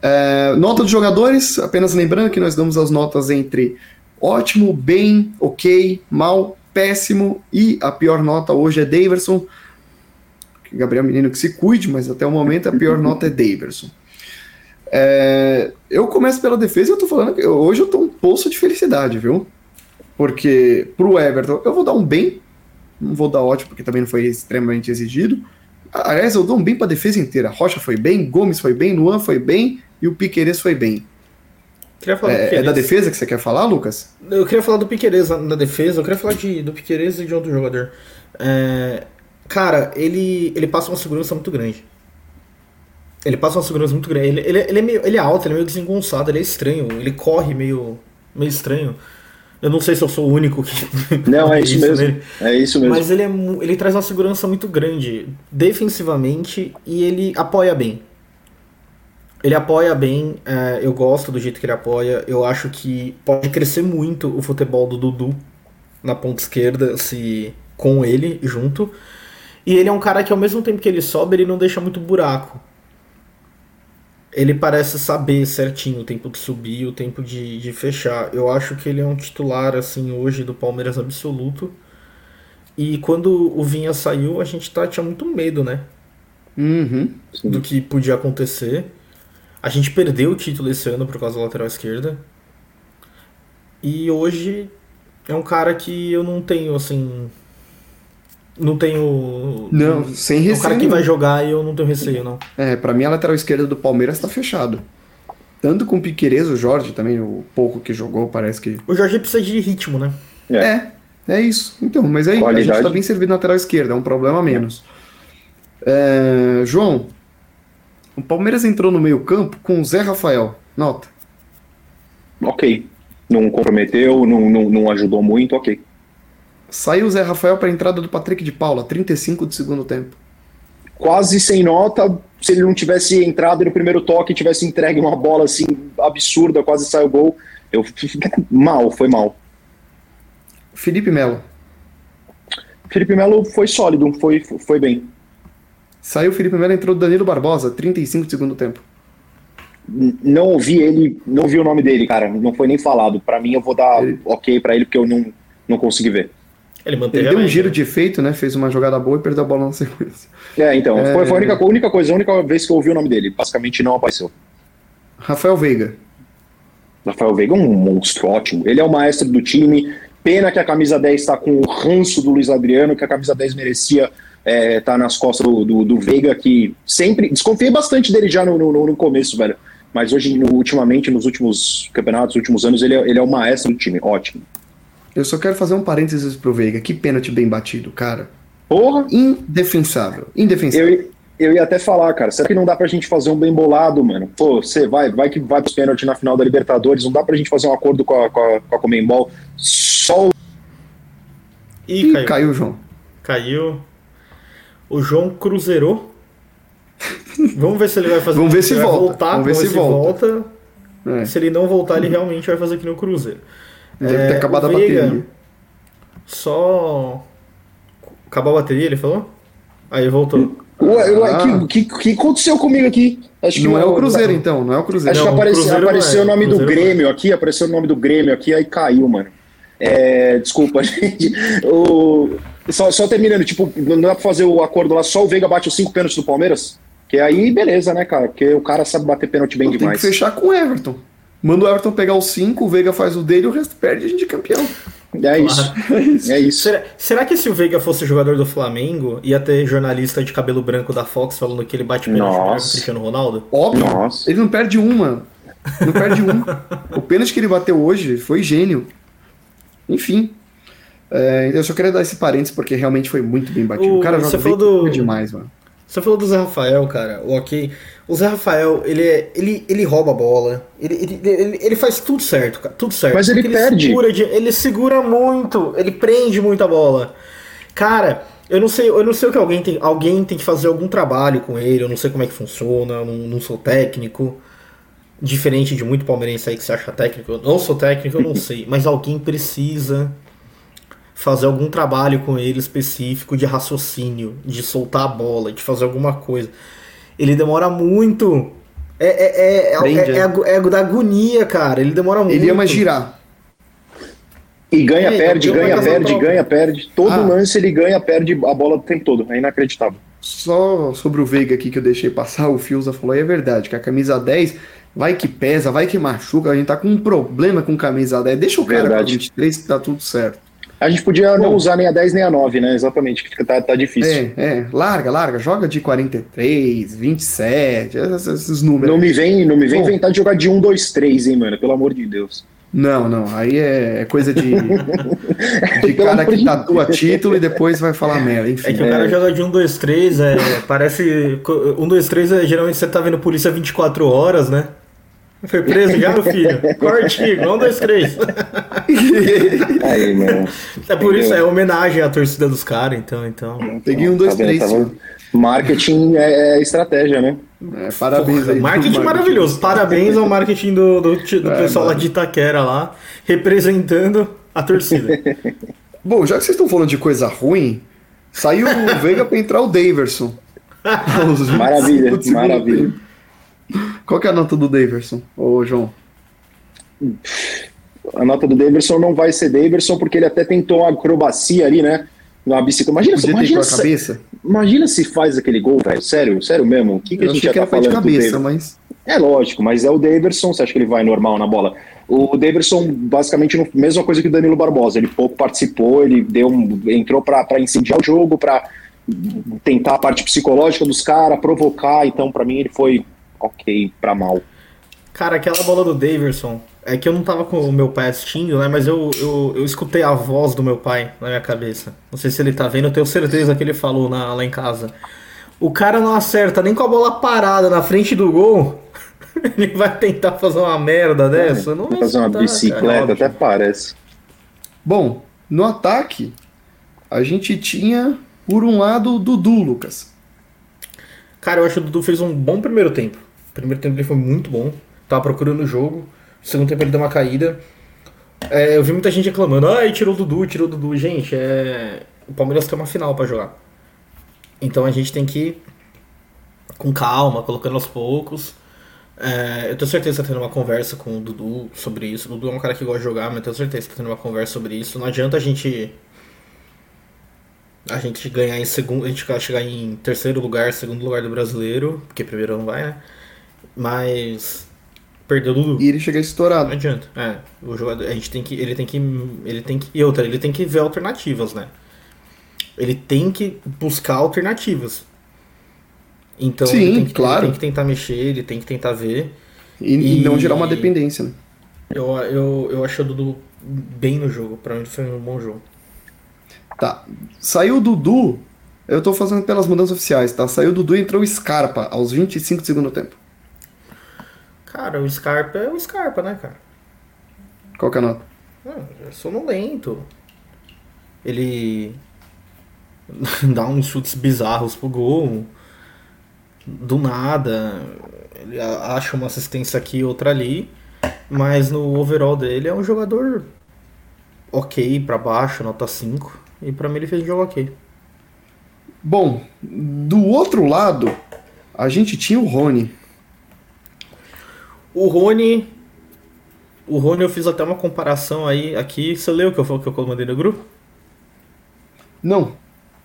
É, nota dos jogadores, apenas lembrando que nós damos as notas entre ótimo, bem, ok, mal, péssimo e a pior nota hoje é Daverson. Gabriel Menino que se cuide, mas até o momento a pior nota é Daverson. É, eu começo pela defesa e eu tô falando que hoje eu tô um poço de felicidade, viu? Porque pro Everton eu vou dar um bem, não vou dar ótimo porque também não foi extremamente exigido. Aliás, eu dou um bem pra defesa inteira. Rocha foi bem, Gomes foi bem, Luan foi bem e o Piqueires foi bem. É, é, da defesa que você quer falar, Lucas? Eu queria falar do Piqueires na defesa, eu queria falar de, do Piqueires e de outro jogador. É, cara, ele, ele passa uma segurança muito grande. Ele passa uma segurança muito grande. Ele, ele, ele, é, meio, ele é alto, ele é meio desengonçado, ele é estranho. Ele corre meio, meio estranho. Eu não sei se eu sou o único que. Não, é isso, isso mesmo. Nele. É isso mesmo. Mas ele, é, ele traz uma segurança muito grande defensivamente e ele apoia bem. Ele apoia bem, é, eu gosto do jeito que ele apoia. Eu acho que pode crescer muito o futebol do Dudu na ponta esquerda, se com ele junto. E ele é um cara que ao mesmo tempo que ele sobe, ele não deixa muito buraco ele parece saber certinho o tempo de subir, o tempo de, de fechar. Eu acho que ele é um titular, assim, hoje do Palmeiras absoluto. E quando o Vinha saiu, a gente tá, tinha muito medo, né? Uhum. Do que podia acontecer. A gente perdeu o título esse ano por causa da lateral esquerda. E hoje é um cara que eu não tenho, assim, não tenho. Não, sem receio. É o cara que vai jogar e eu não tenho receio, não. É, pra mim a lateral esquerda do Palmeiras tá fechado. Tanto com o Piqueires, o Jorge também, o pouco que jogou, parece que. O Jorge precisa de ritmo, né? É, é, é isso. Então, mas aí Qualidade. a gente tá bem servido na lateral esquerda, é um problema menos. É, João, o Palmeiras entrou no meio-campo com o Zé Rafael. Nota. Ok. Não comprometeu, não, não, não ajudou muito, ok. Saiu o Zé Rafael para a entrada do Patrick de Paula, 35 de segundo tempo. Quase sem nota, se ele não tivesse entrado no primeiro toque, tivesse entregue uma bola assim absurda, quase saiu gol. Eu mal, foi mal. Felipe Melo. Felipe Melo foi sólido, foi, foi bem. Saiu o Felipe Melo, entrou o Danilo Barbosa, 35 de segundo tempo. Não ouvi ele, não ouvi o nome dele, cara, não foi nem falado. Para mim eu vou dar ele... ok para ele porque eu não, não consegui ver. Ele, ele deu um giro de efeito, né? Fez uma jogada boa e perdeu a bola na sequência. É, então. É... Foi, foi, a única, única coisa, a única vez que eu ouvi o nome dele. Basicamente não apareceu. Rafael Veiga. Rafael Veiga é um monstro ótimo. Ele é o maestro do time. Pena que a camisa 10 está com o ranço do Luiz Adriano, que a camisa 10 merecia estar é, tá nas costas do, do, do, Veiga, que sempre. Desconfiei bastante dele já no, no, no começo, velho. Mas hoje, no, ultimamente, nos últimos campeonatos, nos últimos anos, ele é, ele é o maestro do time. Ótimo. Eu só quero fazer um parênteses pro Veiga. Que pênalti bem batido, cara. Porra! Indefensável. Indefensável. Eu, eu ia até falar, cara, será que não dá pra gente fazer um bem bolado, mano? Pô, você vai, vai que vai pros pênaltis na final da Libertadores, não dá pra gente fazer um acordo com a, com a, com a Comembol? Só o. Ih, Ih caiu. caiu, João. Caiu. O João cruzeirou. Vamos ver se ele vai fazer. Vamos ver se volta. Voltar, vamos ver se, se volta. volta. É. Se ele não voltar, ele realmente vai fazer aqui no Cruzeiro. Deve ter é, acabado a bateria. Só. Acabou a bateria, ele falou? Aí voltou. Ué, ué ah. que, que, que aconteceu comigo aqui? Acho não é o Cruzeiro, então, não é o Cruzeiro. Acho não, que apareceu, apareceu é. o nome do Grêmio é. aqui, apareceu o nome do Grêmio aqui, aí caiu, mano. É, desculpa, gente. O, só, só terminando, tipo, não dá pra fazer o acordo lá, só o Veiga bate os cinco pênaltis do Palmeiras? Que aí, beleza, né, cara? Porque o cara sabe bater pênalti bem demais. Tem que fechar com o Everton. Manda o Everton pegar os 5, o Veiga faz o dele e o resto perde a gente é campeão. É isso. É isso. Será, será, que se o Veiga fosse jogador do Flamengo, ia ter jornalista de cabelo branco da Fox falando que ele bate pênalti com o Cristiano Ronaldo? Óbvio. Nossa. Ele não perde uma. Não perde um. o pênalti que ele bateu hoje foi gênio. Enfim. É, eu só queria dar esse parênteses porque realmente foi muito bem batido. O, o cara joga do... demais, mano. Você falou do Zé Rafael, cara. O ok. O Zé Rafael, ele, é, ele, ele rouba a bola. Ele, ele, ele, ele faz tudo certo, cara. Tudo certo. Mas ele perde. Segura de, ele segura muito. Ele prende muito a bola. Cara, eu não sei, eu não sei o que alguém tem. Alguém tem que fazer algum trabalho com ele. Eu não sei como é que funciona. Não, não sou técnico. Diferente de muito palmeirense aí que se acha técnico. Eu não sou técnico, eu não sei. Mas alguém precisa fazer algum trabalho com ele específico de raciocínio, de soltar a bola, de fazer alguma coisa. Ele demora muito. É, é, é, é, é, é, é da agonia, cara. Ele demora muito. Ele ama girar. E ganha, é, perde, ganha, perde, ganha, perde. Todo ah. lance ele ganha, perde a bola o tempo todo. É inacreditável. Só sobre o Veiga aqui que eu deixei passar, o Fiuza falou, e é verdade, que a camisa 10 vai que pesa, vai que machuca, a gente tá com um problema com camisa 10. Deixa o cara verdade. com 23 que tá tudo certo. A gente podia Bom, não usar nem a 10 nem a 9, né? Exatamente, que tá, tá difícil. É, é, larga, larga, joga de 43, 27, esses, esses números. Não me vem, não me vem inventar de jogar de 1, 2, 3, hein, mano? Pelo amor de Deus. Não, não, aí é, é coisa de, de cara que tatua título e depois vai falar merda. Enfim, é que o cara é... joga de 1, 2, 3, é, parece. 1, 2, 3 é geralmente você tá vendo polícia 24 horas, né? Foi preso já, meu filho? Corte, um, dois, três. Aí, mano. É por isso, é homenagem à torcida dos caras, então, então. Peguei um, dois, tá três. Tá marketing é, é, estratégia, né? É, parabéns aí. Marketing, marketing maravilhoso. Parabéns ao marketing do, do, do é, pessoal mano. lá de Itaquera lá, representando a torcida. Bom, já que vocês estão falando de coisa ruim, saiu o Veiga pra entrar o Daverson. maravilha, maravilha. Qual que é a nota do Daverson, ô João? A nota do Daverson não vai ser Daverson porque ele até tentou uma acrobacia ali, né? Na bicicleta. Imagina, Podia imagina, se, cabeça. imagina se faz aquele gol, velho. Sério, sério mesmo. O que, que a gente já tá falando? De cabeça, mas... É lógico, mas é o Daverson. Você acha que ele vai normal na bola? O Daverson, basicamente, a mesma coisa que o Danilo Barbosa. Ele pouco participou, ele deu um, entrou para incendiar o jogo, para tentar a parte psicológica dos caras, provocar. Então, para mim, ele foi ok pra mal. Cara, aquela bola do Daverson, é que eu não tava com o meu pai assistindo, né? Mas eu, eu, eu escutei a voz do meu pai na minha cabeça. Não sei se ele tá vendo, eu tenho certeza que ele falou na, lá em casa. O cara não acerta nem com a bola parada na frente do gol. ele vai tentar fazer uma merda dessa? É, não vai fazer uma bicicleta, cara, até parece. Bom, no ataque, a gente tinha, por um lado, o Dudu, Lucas. Cara, eu acho que o Dudu fez um bom primeiro tempo. O primeiro tempo ele foi muito bom. Tava procurando o jogo. O segundo tempo ele deu uma caída. É, eu vi muita gente reclamando, ai, tirou o Dudu, tirou o Dudu. Gente, é... o Palmeiras tem uma final para jogar. Então a gente tem que ir com calma, colocando aos poucos. É, eu tenho certeza que tá tendo uma conversa com o Dudu sobre isso. O Dudu é um cara que gosta de jogar, mas eu tenho certeza que tá tendo uma conversa sobre isso. Não adianta a gente. A gente ganhar em segundo. A gente chegar em terceiro lugar, segundo lugar do brasileiro, porque primeiro não vai, né? Mas perdeu o Dudu. E ele chega estourado. Não adianta. É, o jogador, a gente tem que, ele tem que, ele tem que, e outra, ele tem que ver alternativas, né? Ele tem que buscar alternativas. Então, Sim, ele tem que, claro. Tem que tentar mexer, ele tem que tentar ver. E, e não gerar uma dependência, né? Eu, eu, eu achei o Dudu bem no jogo. Pra mim foi um bom jogo. Tá. Saiu o Dudu. Eu tô fazendo pelas mudanças oficiais, tá? Saiu o Dudu e entrou o Scarpa aos 25 do segundo tempo. Cara, o Scarpa é o Scarpa, né, cara? Qual que é a nota? Ah, é sonolento. Ele dá uns chutes bizarros pro gol. Do nada. Ele acha uma assistência aqui outra ali. Mas no overall dele é um jogador ok para baixo, nota 5. E para mim ele fez um jogo ok. Bom, do outro lado, a gente tinha o Rony. O Rony. O Rony eu fiz até uma comparação aí aqui. Você leu o que eu, que eu mandei no grupo? Não.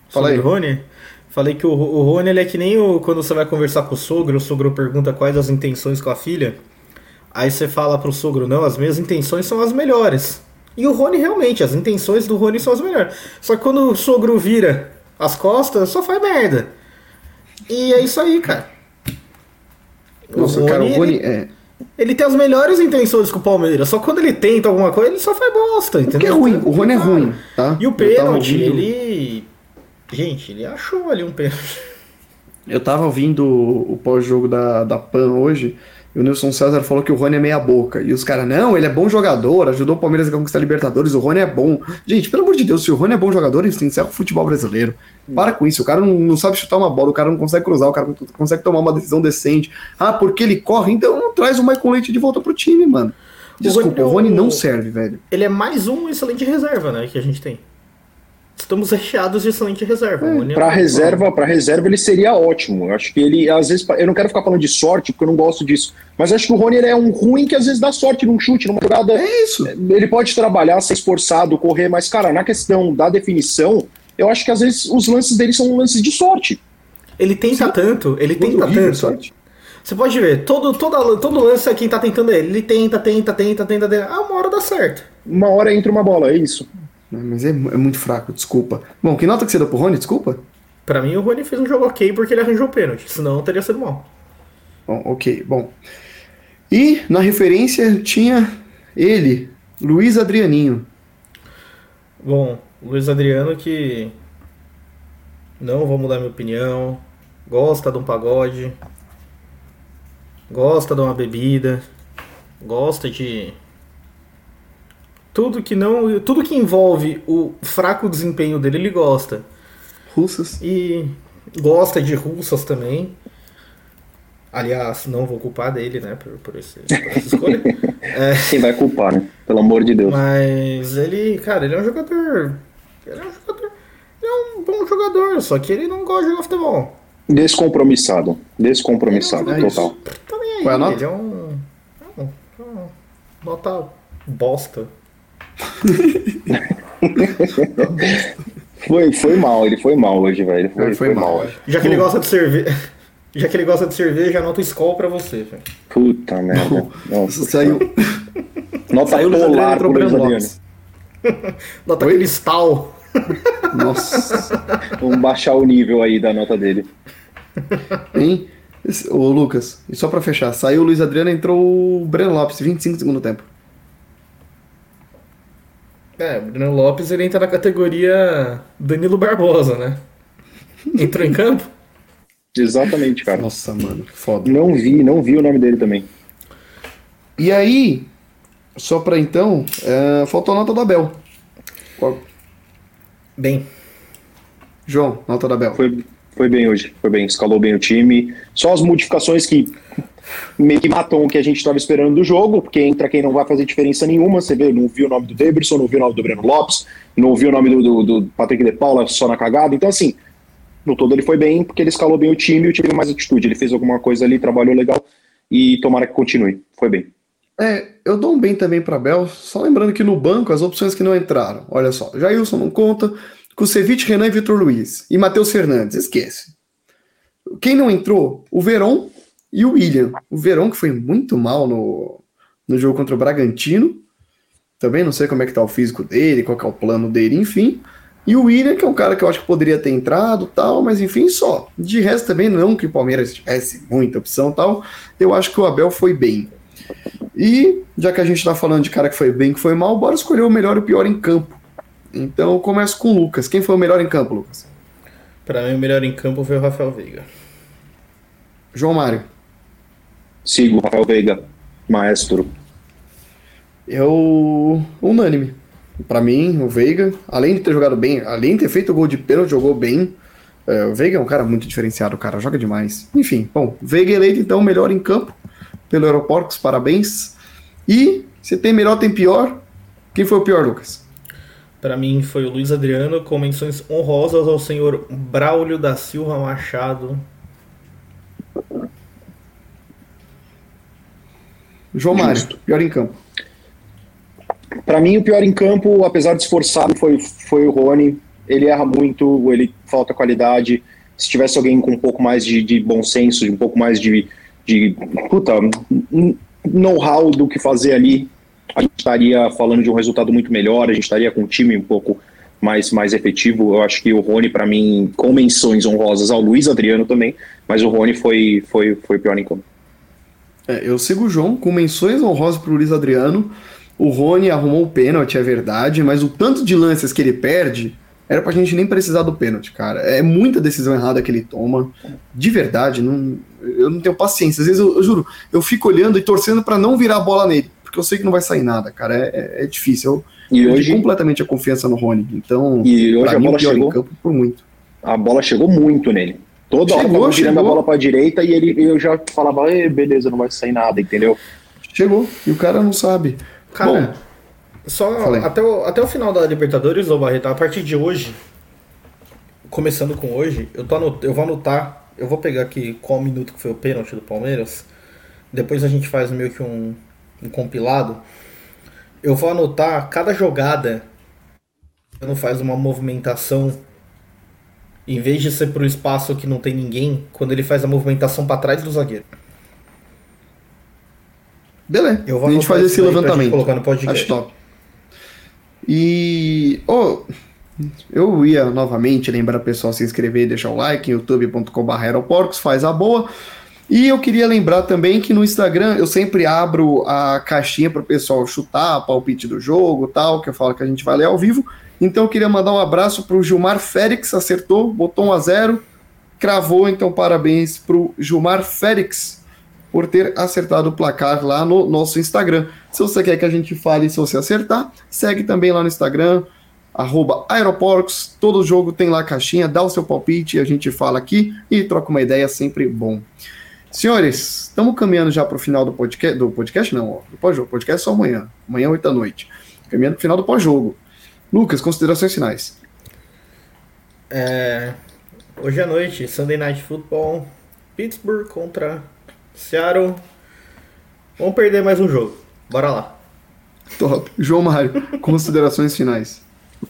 Fala aí. Rony? Falei que o, o Rony ele é que nem o, quando você vai conversar com o sogro, o sogro pergunta quais as intenções com a filha. Aí você fala pro sogro, não, as minhas intenções são as melhores. E o Rony realmente, as intenções do Rony são as melhores. Só que quando o sogro vira as costas, só faz merda. E é isso aí, cara. Nossa, cara, o Rony é. Ele tem as melhores intenções com o Palmeiras, só quando ele tenta alguma coisa, ele só faz bosta, entendeu? Que é ruim, o Rony é ruim, tá? E o pênalti, ele. Gente, ele achou ali um pênalti. Eu tava ouvindo o pós-jogo da, da PAN hoje, e o Nilson César falou que o Rony é meia boca. E os caras, não, ele é bom jogador, ajudou o Palmeiras a conquistar a Libertadores, o Rony é bom. Gente, pelo amor de Deus, se o Rony é bom jogador, isso encerra o futebol brasileiro. Para com isso, o cara não, não, sabe chutar uma bola, o cara não consegue cruzar, o cara não consegue tomar uma decisão decente. Ah, porque ele corre, então não traz o Michael Leite de volta pro time, mano. Desculpa, o Rony, o Rony não serve, velho. Ele é mais um excelente reserva, né, que a gente tem. Estamos recheados de excelente reserva. É, para reserva, para reserva ele seria ótimo. Eu acho que ele às vezes eu não quero ficar falando de sorte porque eu não gosto disso, mas acho que o Rony é um ruim que às vezes dá sorte num chute, numa jogada. É isso. Ele pode trabalhar, ser esforçado, correr, mas cara, na questão da definição, eu acho que às vezes os lances dele são lances de sorte. Ele tenta Sim. tanto, ele tenta tanto. Sorte. Você pode ver, todo, todo, todo lance é quem tá tentando ele. Ele tenta, tenta, tenta, tenta, tenta. Ah, uma hora dá certo. Uma hora entra uma bola, é isso. Mas é, é, muito fraco, desculpa. Bom, que nota que você deu pro Rony, desculpa? Pra mim, o Rony fez um jogo ok porque ele arranjou o pênalti, senão teria sido mal. Bom, ok, bom. E na referência tinha ele, Luiz Adrianinho. Bom, Luiz Adriano que não vou mudar minha opinião, gosta de um pagode, gosta de uma bebida, gosta de tudo que não, tudo que envolve o fraco desempenho dele, ele gosta. Russas. E gosta de russas também. Aliás, não vou culpar dele, né, por, por, esse, por essa escolha. é, Quem vai culpar, né? Pelo amor de Deus. Mas ele, cara, ele é um jogador. Ele é um jogador. Ele é um bom jogador, só que ele não gosta de jogar futebol. Descompromissado. Descompromissado, é um total. Também aí, Qual é a nota? Ele é um. É um, é um nota bosta. Foi, foi mal, ele foi mal hoje, velho. Foi, foi, foi mal. mal. Já que ele gosta de cerveja. Já que ele gosta de cerveja, anota o Skol pra você, velho. Puta merda. Nossa, saiu. Nota saiu polar pro Luiz Adriano. Nota Oi? cristal. Nossa. Vamos baixar o nível aí da nota dele. Hein? Ô, Lucas, e só pra fechar, saiu o Luiz Adriano, entrou o Breno Lopes, 25 segundo tempo. É, o Bruno Lopes ele entra na categoria Danilo Barbosa, né? Entrou em campo? Exatamente, cara. Nossa, mano, foda. Não vi, não vi o nome dele também. E aí, só pra então, é, faltou a nota da Bel. Qual? Bem. João, nota da Bel. Foi, foi bem hoje, foi bem, escalou bem o time. Só as modificações que meio que matam o que a gente estava esperando do jogo, porque entra quem não vai fazer diferença nenhuma. Você vê, não viu o nome do Deberson, não viu o nome do Breno Lopes, não viu o nome do, do, do, Patrick de Paula só na cagada. Então, assim, no todo ele foi bem, porque ele escalou bem o time e o time teve mais atitude. Ele fez alguma coisa ali, trabalhou legal e tomara que continue. Foi bem. É, eu dou um bem também para Bel, só lembrando que no banco as opções que não entraram. Olha só, Jailson não conta, Kusevich, Renan e Vitor Luiz. E Matheus Fernandes, esquece. Quem não entrou? O Verón e o William. O Verão, que foi muito mal no, no jogo contra o Bragantino. Também não sei como é que tá o físico dele, qual é o plano dele, enfim. E o William, que é um cara que eu acho que poderia ter entrado tal, mas enfim, só. De resto também, não que o Palmeiras tivesse muita opção tal, eu acho que o Abel foi bem. E, já que a gente tá falando de cara que foi bem, que foi mal, bora escolher o melhor e o pior em campo. Então eu começo com o Lucas. Quem foi o melhor em campo, Lucas? Para mim, o melhor em campo foi o Rafael Veiga. João Mário. Sigo Rafael Veiga, maestro. Eu. unânime. Para mim, o Veiga, além de ter jogado bem, além de ter feito o gol de pênalti, jogou bem. É, o Veiga é um cara muito diferenciado, o cara joga demais. Enfim, bom, Veiga eleito então melhor em campo pelo Aeroportos, parabéns. E se tem melhor, tem pior. Quem foi o pior, Lucas? Para mim foi o Luiz Adriano, com menções honrosas ao senhor Braulio da Silva Machado, João Mário, pior em campo. Para mim, o pior em campo, apesar de esforçado, foi, foi o Rony. Ele erra muito, ele falta qualidade. Se tivesse alguém com um pouco mais de, de bom senso, de um pouco mais de, de puta, know-how do que fazer ali, a gente estaria falando de um resultado muito melhor, a gente estaria com um time um pouco mais, mais efetivo. Eu acho que o Rony, para mim, com menções honrosas ao Luiz Adriano também, mas o Rony foi, foi, foi pior em campo. É, eu sigo o João com menções honrosas para o Luiz Adriano. O Rony arrumou o pênalti, é verdade, mas o tanto de lances que ele perde era pra gente nem precisar do pênalti, cara. É muita decisão errada que ele toma. De verdade, não, eu não tenho paciência. Às vezes eu, eu juro, eu fico olhando e torcendo para não virar a bola nele, porque eu sei que não vai sair nada, cara. É, é, é difícil. Eu e hoje completamente a confiança no Rony. Então, e hoje a mim, bola chegou, campo por muito. A bola chegou muito nele. Toda chegou, hora tava girando a bola pra direita e ele, eu já falava, beleza, não vai sair nada, entendeu? Chegou, e o cara não sabe. Cara, Bom, só até o, até o final da Libertadores, ô Barreto, a partir de hoje, começando com hoje, eu, tô anot, eu vou anotar, eu vou pegar aqui qual minuto que foi o pênalti do Palmeiras, depois a gente faz meio que um, um compilado. Eu vou anotar cada jogada, não faz uma movimentação em vez de ser pro espaço que não tem ninguém, quando ele faz a movimentação para trás do zagueiro. Beleza. Eu vou a gente faz esse levantamento. Colocar no podcast. Acho top. E. Oh, eu ia novamente lembrar o pessoal se inscrever e deixar o like youtube.com.br aeroporcos, faz a boa. E eu queria lembrar também que no Instagram eu sempre abro a caixinha para o pessoal chutar, palpite do jogo tal, que eu falo que a gente vai ler ao vivo. Então eu queria mandar um abraço para o Gilmar Félix, acertou, botou 1 a 0 cravou, então parabéns para o Gilmar Félix por ter acertado o placar lá no nosso Instagram. Se você quer que a gente fale se você acertar, segue também lá no Instagram, arroba Aeroporcos, todo jogo tem lá a caixinha, dá o seu palpite, a gente fala aqui e troca uma ideia, sempre bom. Senhores, estamos caminhando já para o final do podcast, do podcast não, do pós-jogo, podcast só amanhã, amanhã 8 da noite, caminhando para o final do pós-jogo. Lucas, considerações finais. É, hoje à noite, Sunday Night Football, Pittsburgh contra Seattle. Vamos perder mais um jogo. Bora lá. Top. João Mário, considerações finais.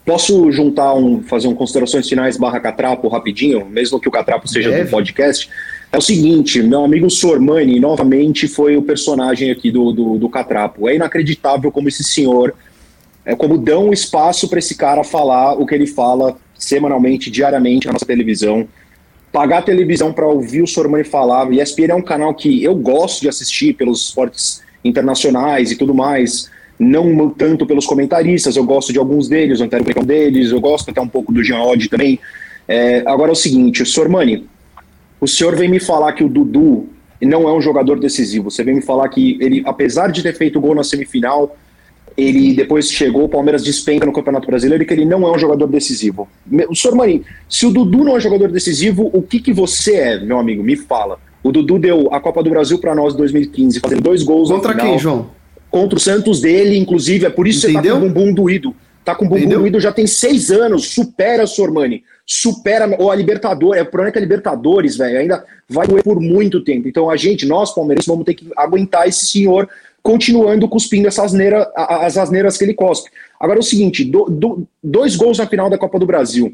Posso juntar um, fazer um considerações finais barra catrapo rapidinho, mesmo que o catrapo seja Deve. do podcast? É o seguinte, meu amigo Sormani, novamente, foi o personagem aqui do, do, do catrapo. É inacreditável como esse senhor, é como dão espaço para esse cara falar o que ele fala semanalmente, diariamente na nossa televisão pagar a televisão para ouvir o Sormani falar. E ESPN é um canal que eu gosto de assistir pelos esportes internacionais e tudo mais. Não tanto pelos comentaristas, eu gosto de alguns deles, eu quero deles, eu gosto até um pouco do Jean Odd também. É, agora é o seguinte, Sormani, o senhor vem me falar que o Dudu não é um jogador decisivo. Você vem me falar que ele, apesar de ter feito gol na semifinal, ele depois chegou, o Palmeiras despenca no Campeonato Brasileiro e que ele não é um jogador decisivo. O senhor Marinho, se o Dudu não é um jogador decisivo, o que, que você é, meu amigo? Me fala. O Dudu deu a Copa do Brasil para nós em 2015, fazendo dois gols Contra final, quem, João? Contra o Santos dele, inclusive. É por isso que você tá com o bumbum doído. Tá com o bumbum Entendeu? doído já tem seis anos. Supera, Sormani. Supera. Ou a Libertadores. É o problema é que a Libertadores, velho, ainda vai doer por muito tempo. Então a gente, nós, palmeirenses, vamos ter que aguentar esse senhor continuando cuspindo essa asneira, as asneiras que ele cospe. Agora é o seguinte: do, do, dois gols na final da Copa do Brasil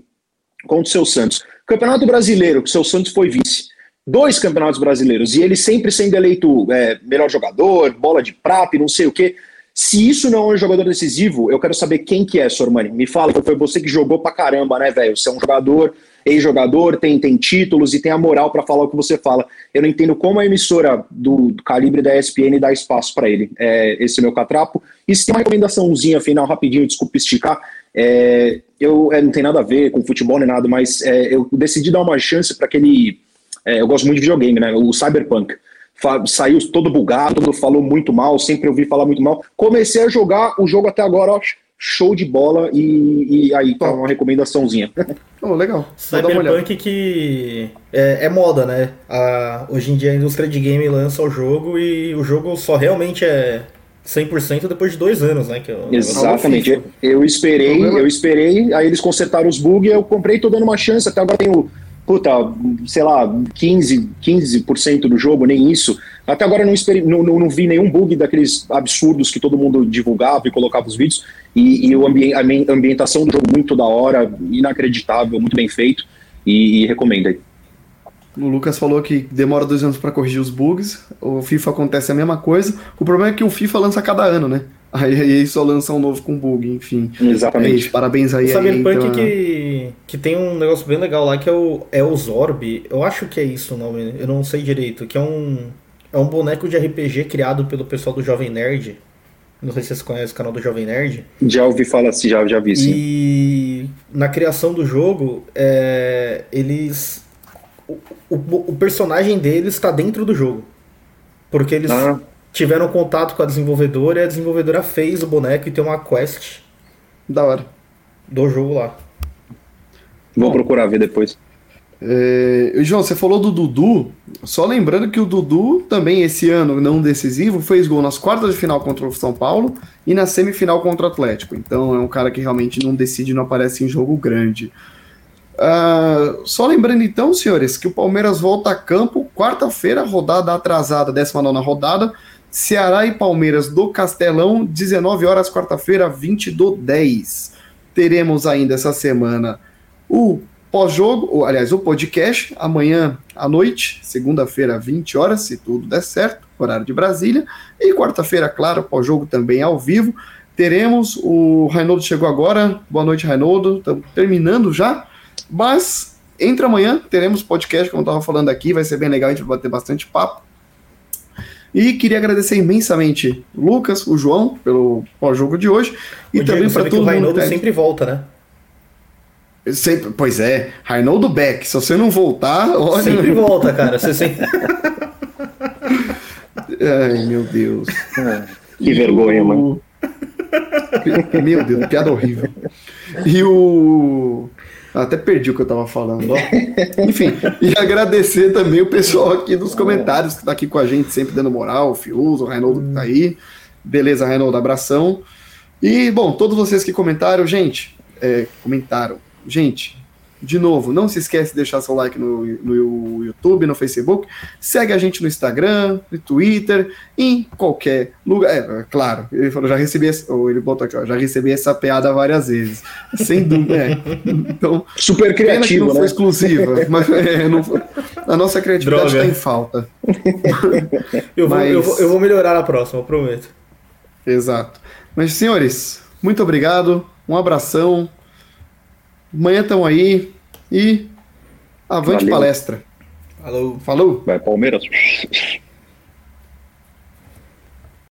contra o seu Santos. Campeonato Brasileiro, que o seu Santos foi vice. Dois campeonatos brasileiros, e ele sempre sendo eleito é, melhor jogador, bola de prata e não sei o quê. Se isso não é um jogador decisivo, eu quero saber quem que é, Sormani. Me fala, foi você que jogou pra caramba, né, velho? Você é um jogador ex-jogador, tem, tem títulos e tem a moral para falar o que você fala. Eu não entendo como a emissora do, do calibre da ESPN dá espaço para ele. É, esse é meu catrapo. E se tem uma recomendaçãozinha final, rapidinho, desculpa esticar. É, eu é, não tem nada a ver com futebol nem nada, mas é, eu decidi dar uma chance para aquele. É, eu gosto muito de videogame, né? O Cyberpunk. Saiu todo bugado, todo falou muito mal, sempre ouvi falar muito mal. Comecei a jogar o jogo até agora, ó, show de bola e, e aí tá uma recomendaçãozinha. Oh, legal. Cyberpunk que é, é, moda, né? A, hoje em dia a indústria de game lança o jogo e o jogo só realmente é 100% depois de dois anos, né? Que é Exatamente. Eu, eu esperei, eu esperei, aí eles consertaram os bugs, eu comprei, tô dando uma chance, até agora tenho puta, sei lá, 15%, 15 do jogo, nem isso. Até agora não, não, não, não, vi nenhum bug daqueles absurdos que todo mundo divulgava e colocava os vídeos. E, e o ambi a ambientação do jogo muito da hora, inacreditável, muito bem feito. E, e recomendo aí. O Lucas falou que demora dois anos para corrigir os bugs. O FIFA acontece a mesma coisa. O problema é que o FIFA lança a cada ano, né? Aí, aí só lança um novo com bug, enfim. Exatamente. É isso, parabéns aí. O Cyberpunk aí, então, que, que tem um negócio bem legal lá que é o, é o Zorb. Eu acho que é isso o nome, eu não sei direito. Que é um, é um boneco de RPG criado pelo pessoal do Jovem Nerd. Não sei se vocês conhecem o canal do Jovem Nerd. Já ouvi falar assim, já, já vi sim. E na criação do jogo, é, eles. O, o, o personagem deles está dentro do jogo. Porque eles Ah, tiveram contato com a desenvolvedora e a desenvolvedora fez o boneco e tem uma quest Da hora. do jogo lá. vou Bom. procurar ver depois. É, João, você falou do Dudu. Só lembrando que o Dudu também esse ano não decisivo fez gol nas quartas de final contra o São Paulo e na semifinal contra o Atlético. Então é um cara que realmente não decide, não aparece em jogo grande. Ah, só lembrando então, senhores, que o Palmeiras volta a campo quarta-feira, rodada atrasada, 19 rodada. Ceará e Palmeiras do Castelão, 19 horas, quarta-feira, 20 do 10. Teremos ainda essa semana o pós-jogo, aliás, o podcast, amanhã à noite, segunda-feira, 20 horas, se tudo der certo, horário de Brasília. E quarta-feira, claro, pós-jogo também ao vivo. Teremos o Reinaldo chegou agora. Boa noite, Reinaldo. Estamos terminando já. Mas entre amanhã teremos podcast, como eu estava falando aqui, vai ser bem legal, a gente vai bater bastante papo. E queria agradecer imensamente o Lucas, o João, pelo pós-jogo de hoje. E o também para todo o mundo. Que tá- sempre volta, né? Sempre, pois é, Reinaldo Beck, se você não voltar, olha. Sempre volta, cara. Você sempre... Ai, meu Deus. Que vergonha, mano. Meu Deus, piada horrível. E o. Até perdi o que eu tava falando. Enfim, e agradecer também o pessoal aqui dos comentários que tá aqui com a gente, sempre dando moral, o Fiuso, o Reinaldo que tá aí. Beleza, Reinaldo, abração. E, bom, todos vocês que comentaram, gente, é, comentaram. Gente, de novo, não se esquece de deixar seu like no, no YouTube, no Facebook. Segue a gente no Instagram, no Twitter, em qualquer lugar. É, é, claro, ele falou, já recebi, essa, ou ele botou aqui, ó, já recebi essa piada várias vezes. Sem dúvida, é. Então, Super criativo, não foi né? exclusiva, mas é, não foi- a nossa criatividade está em falta. eu, vou, Mas- eu, vou, eu vou melhorar na próxima, eu prometo. Exato. Mas, senhores, muito obrigado, um abração. Amanhã estão aí e avante Valeu. palestra. Falou. Falou! Vai, Palmeiras.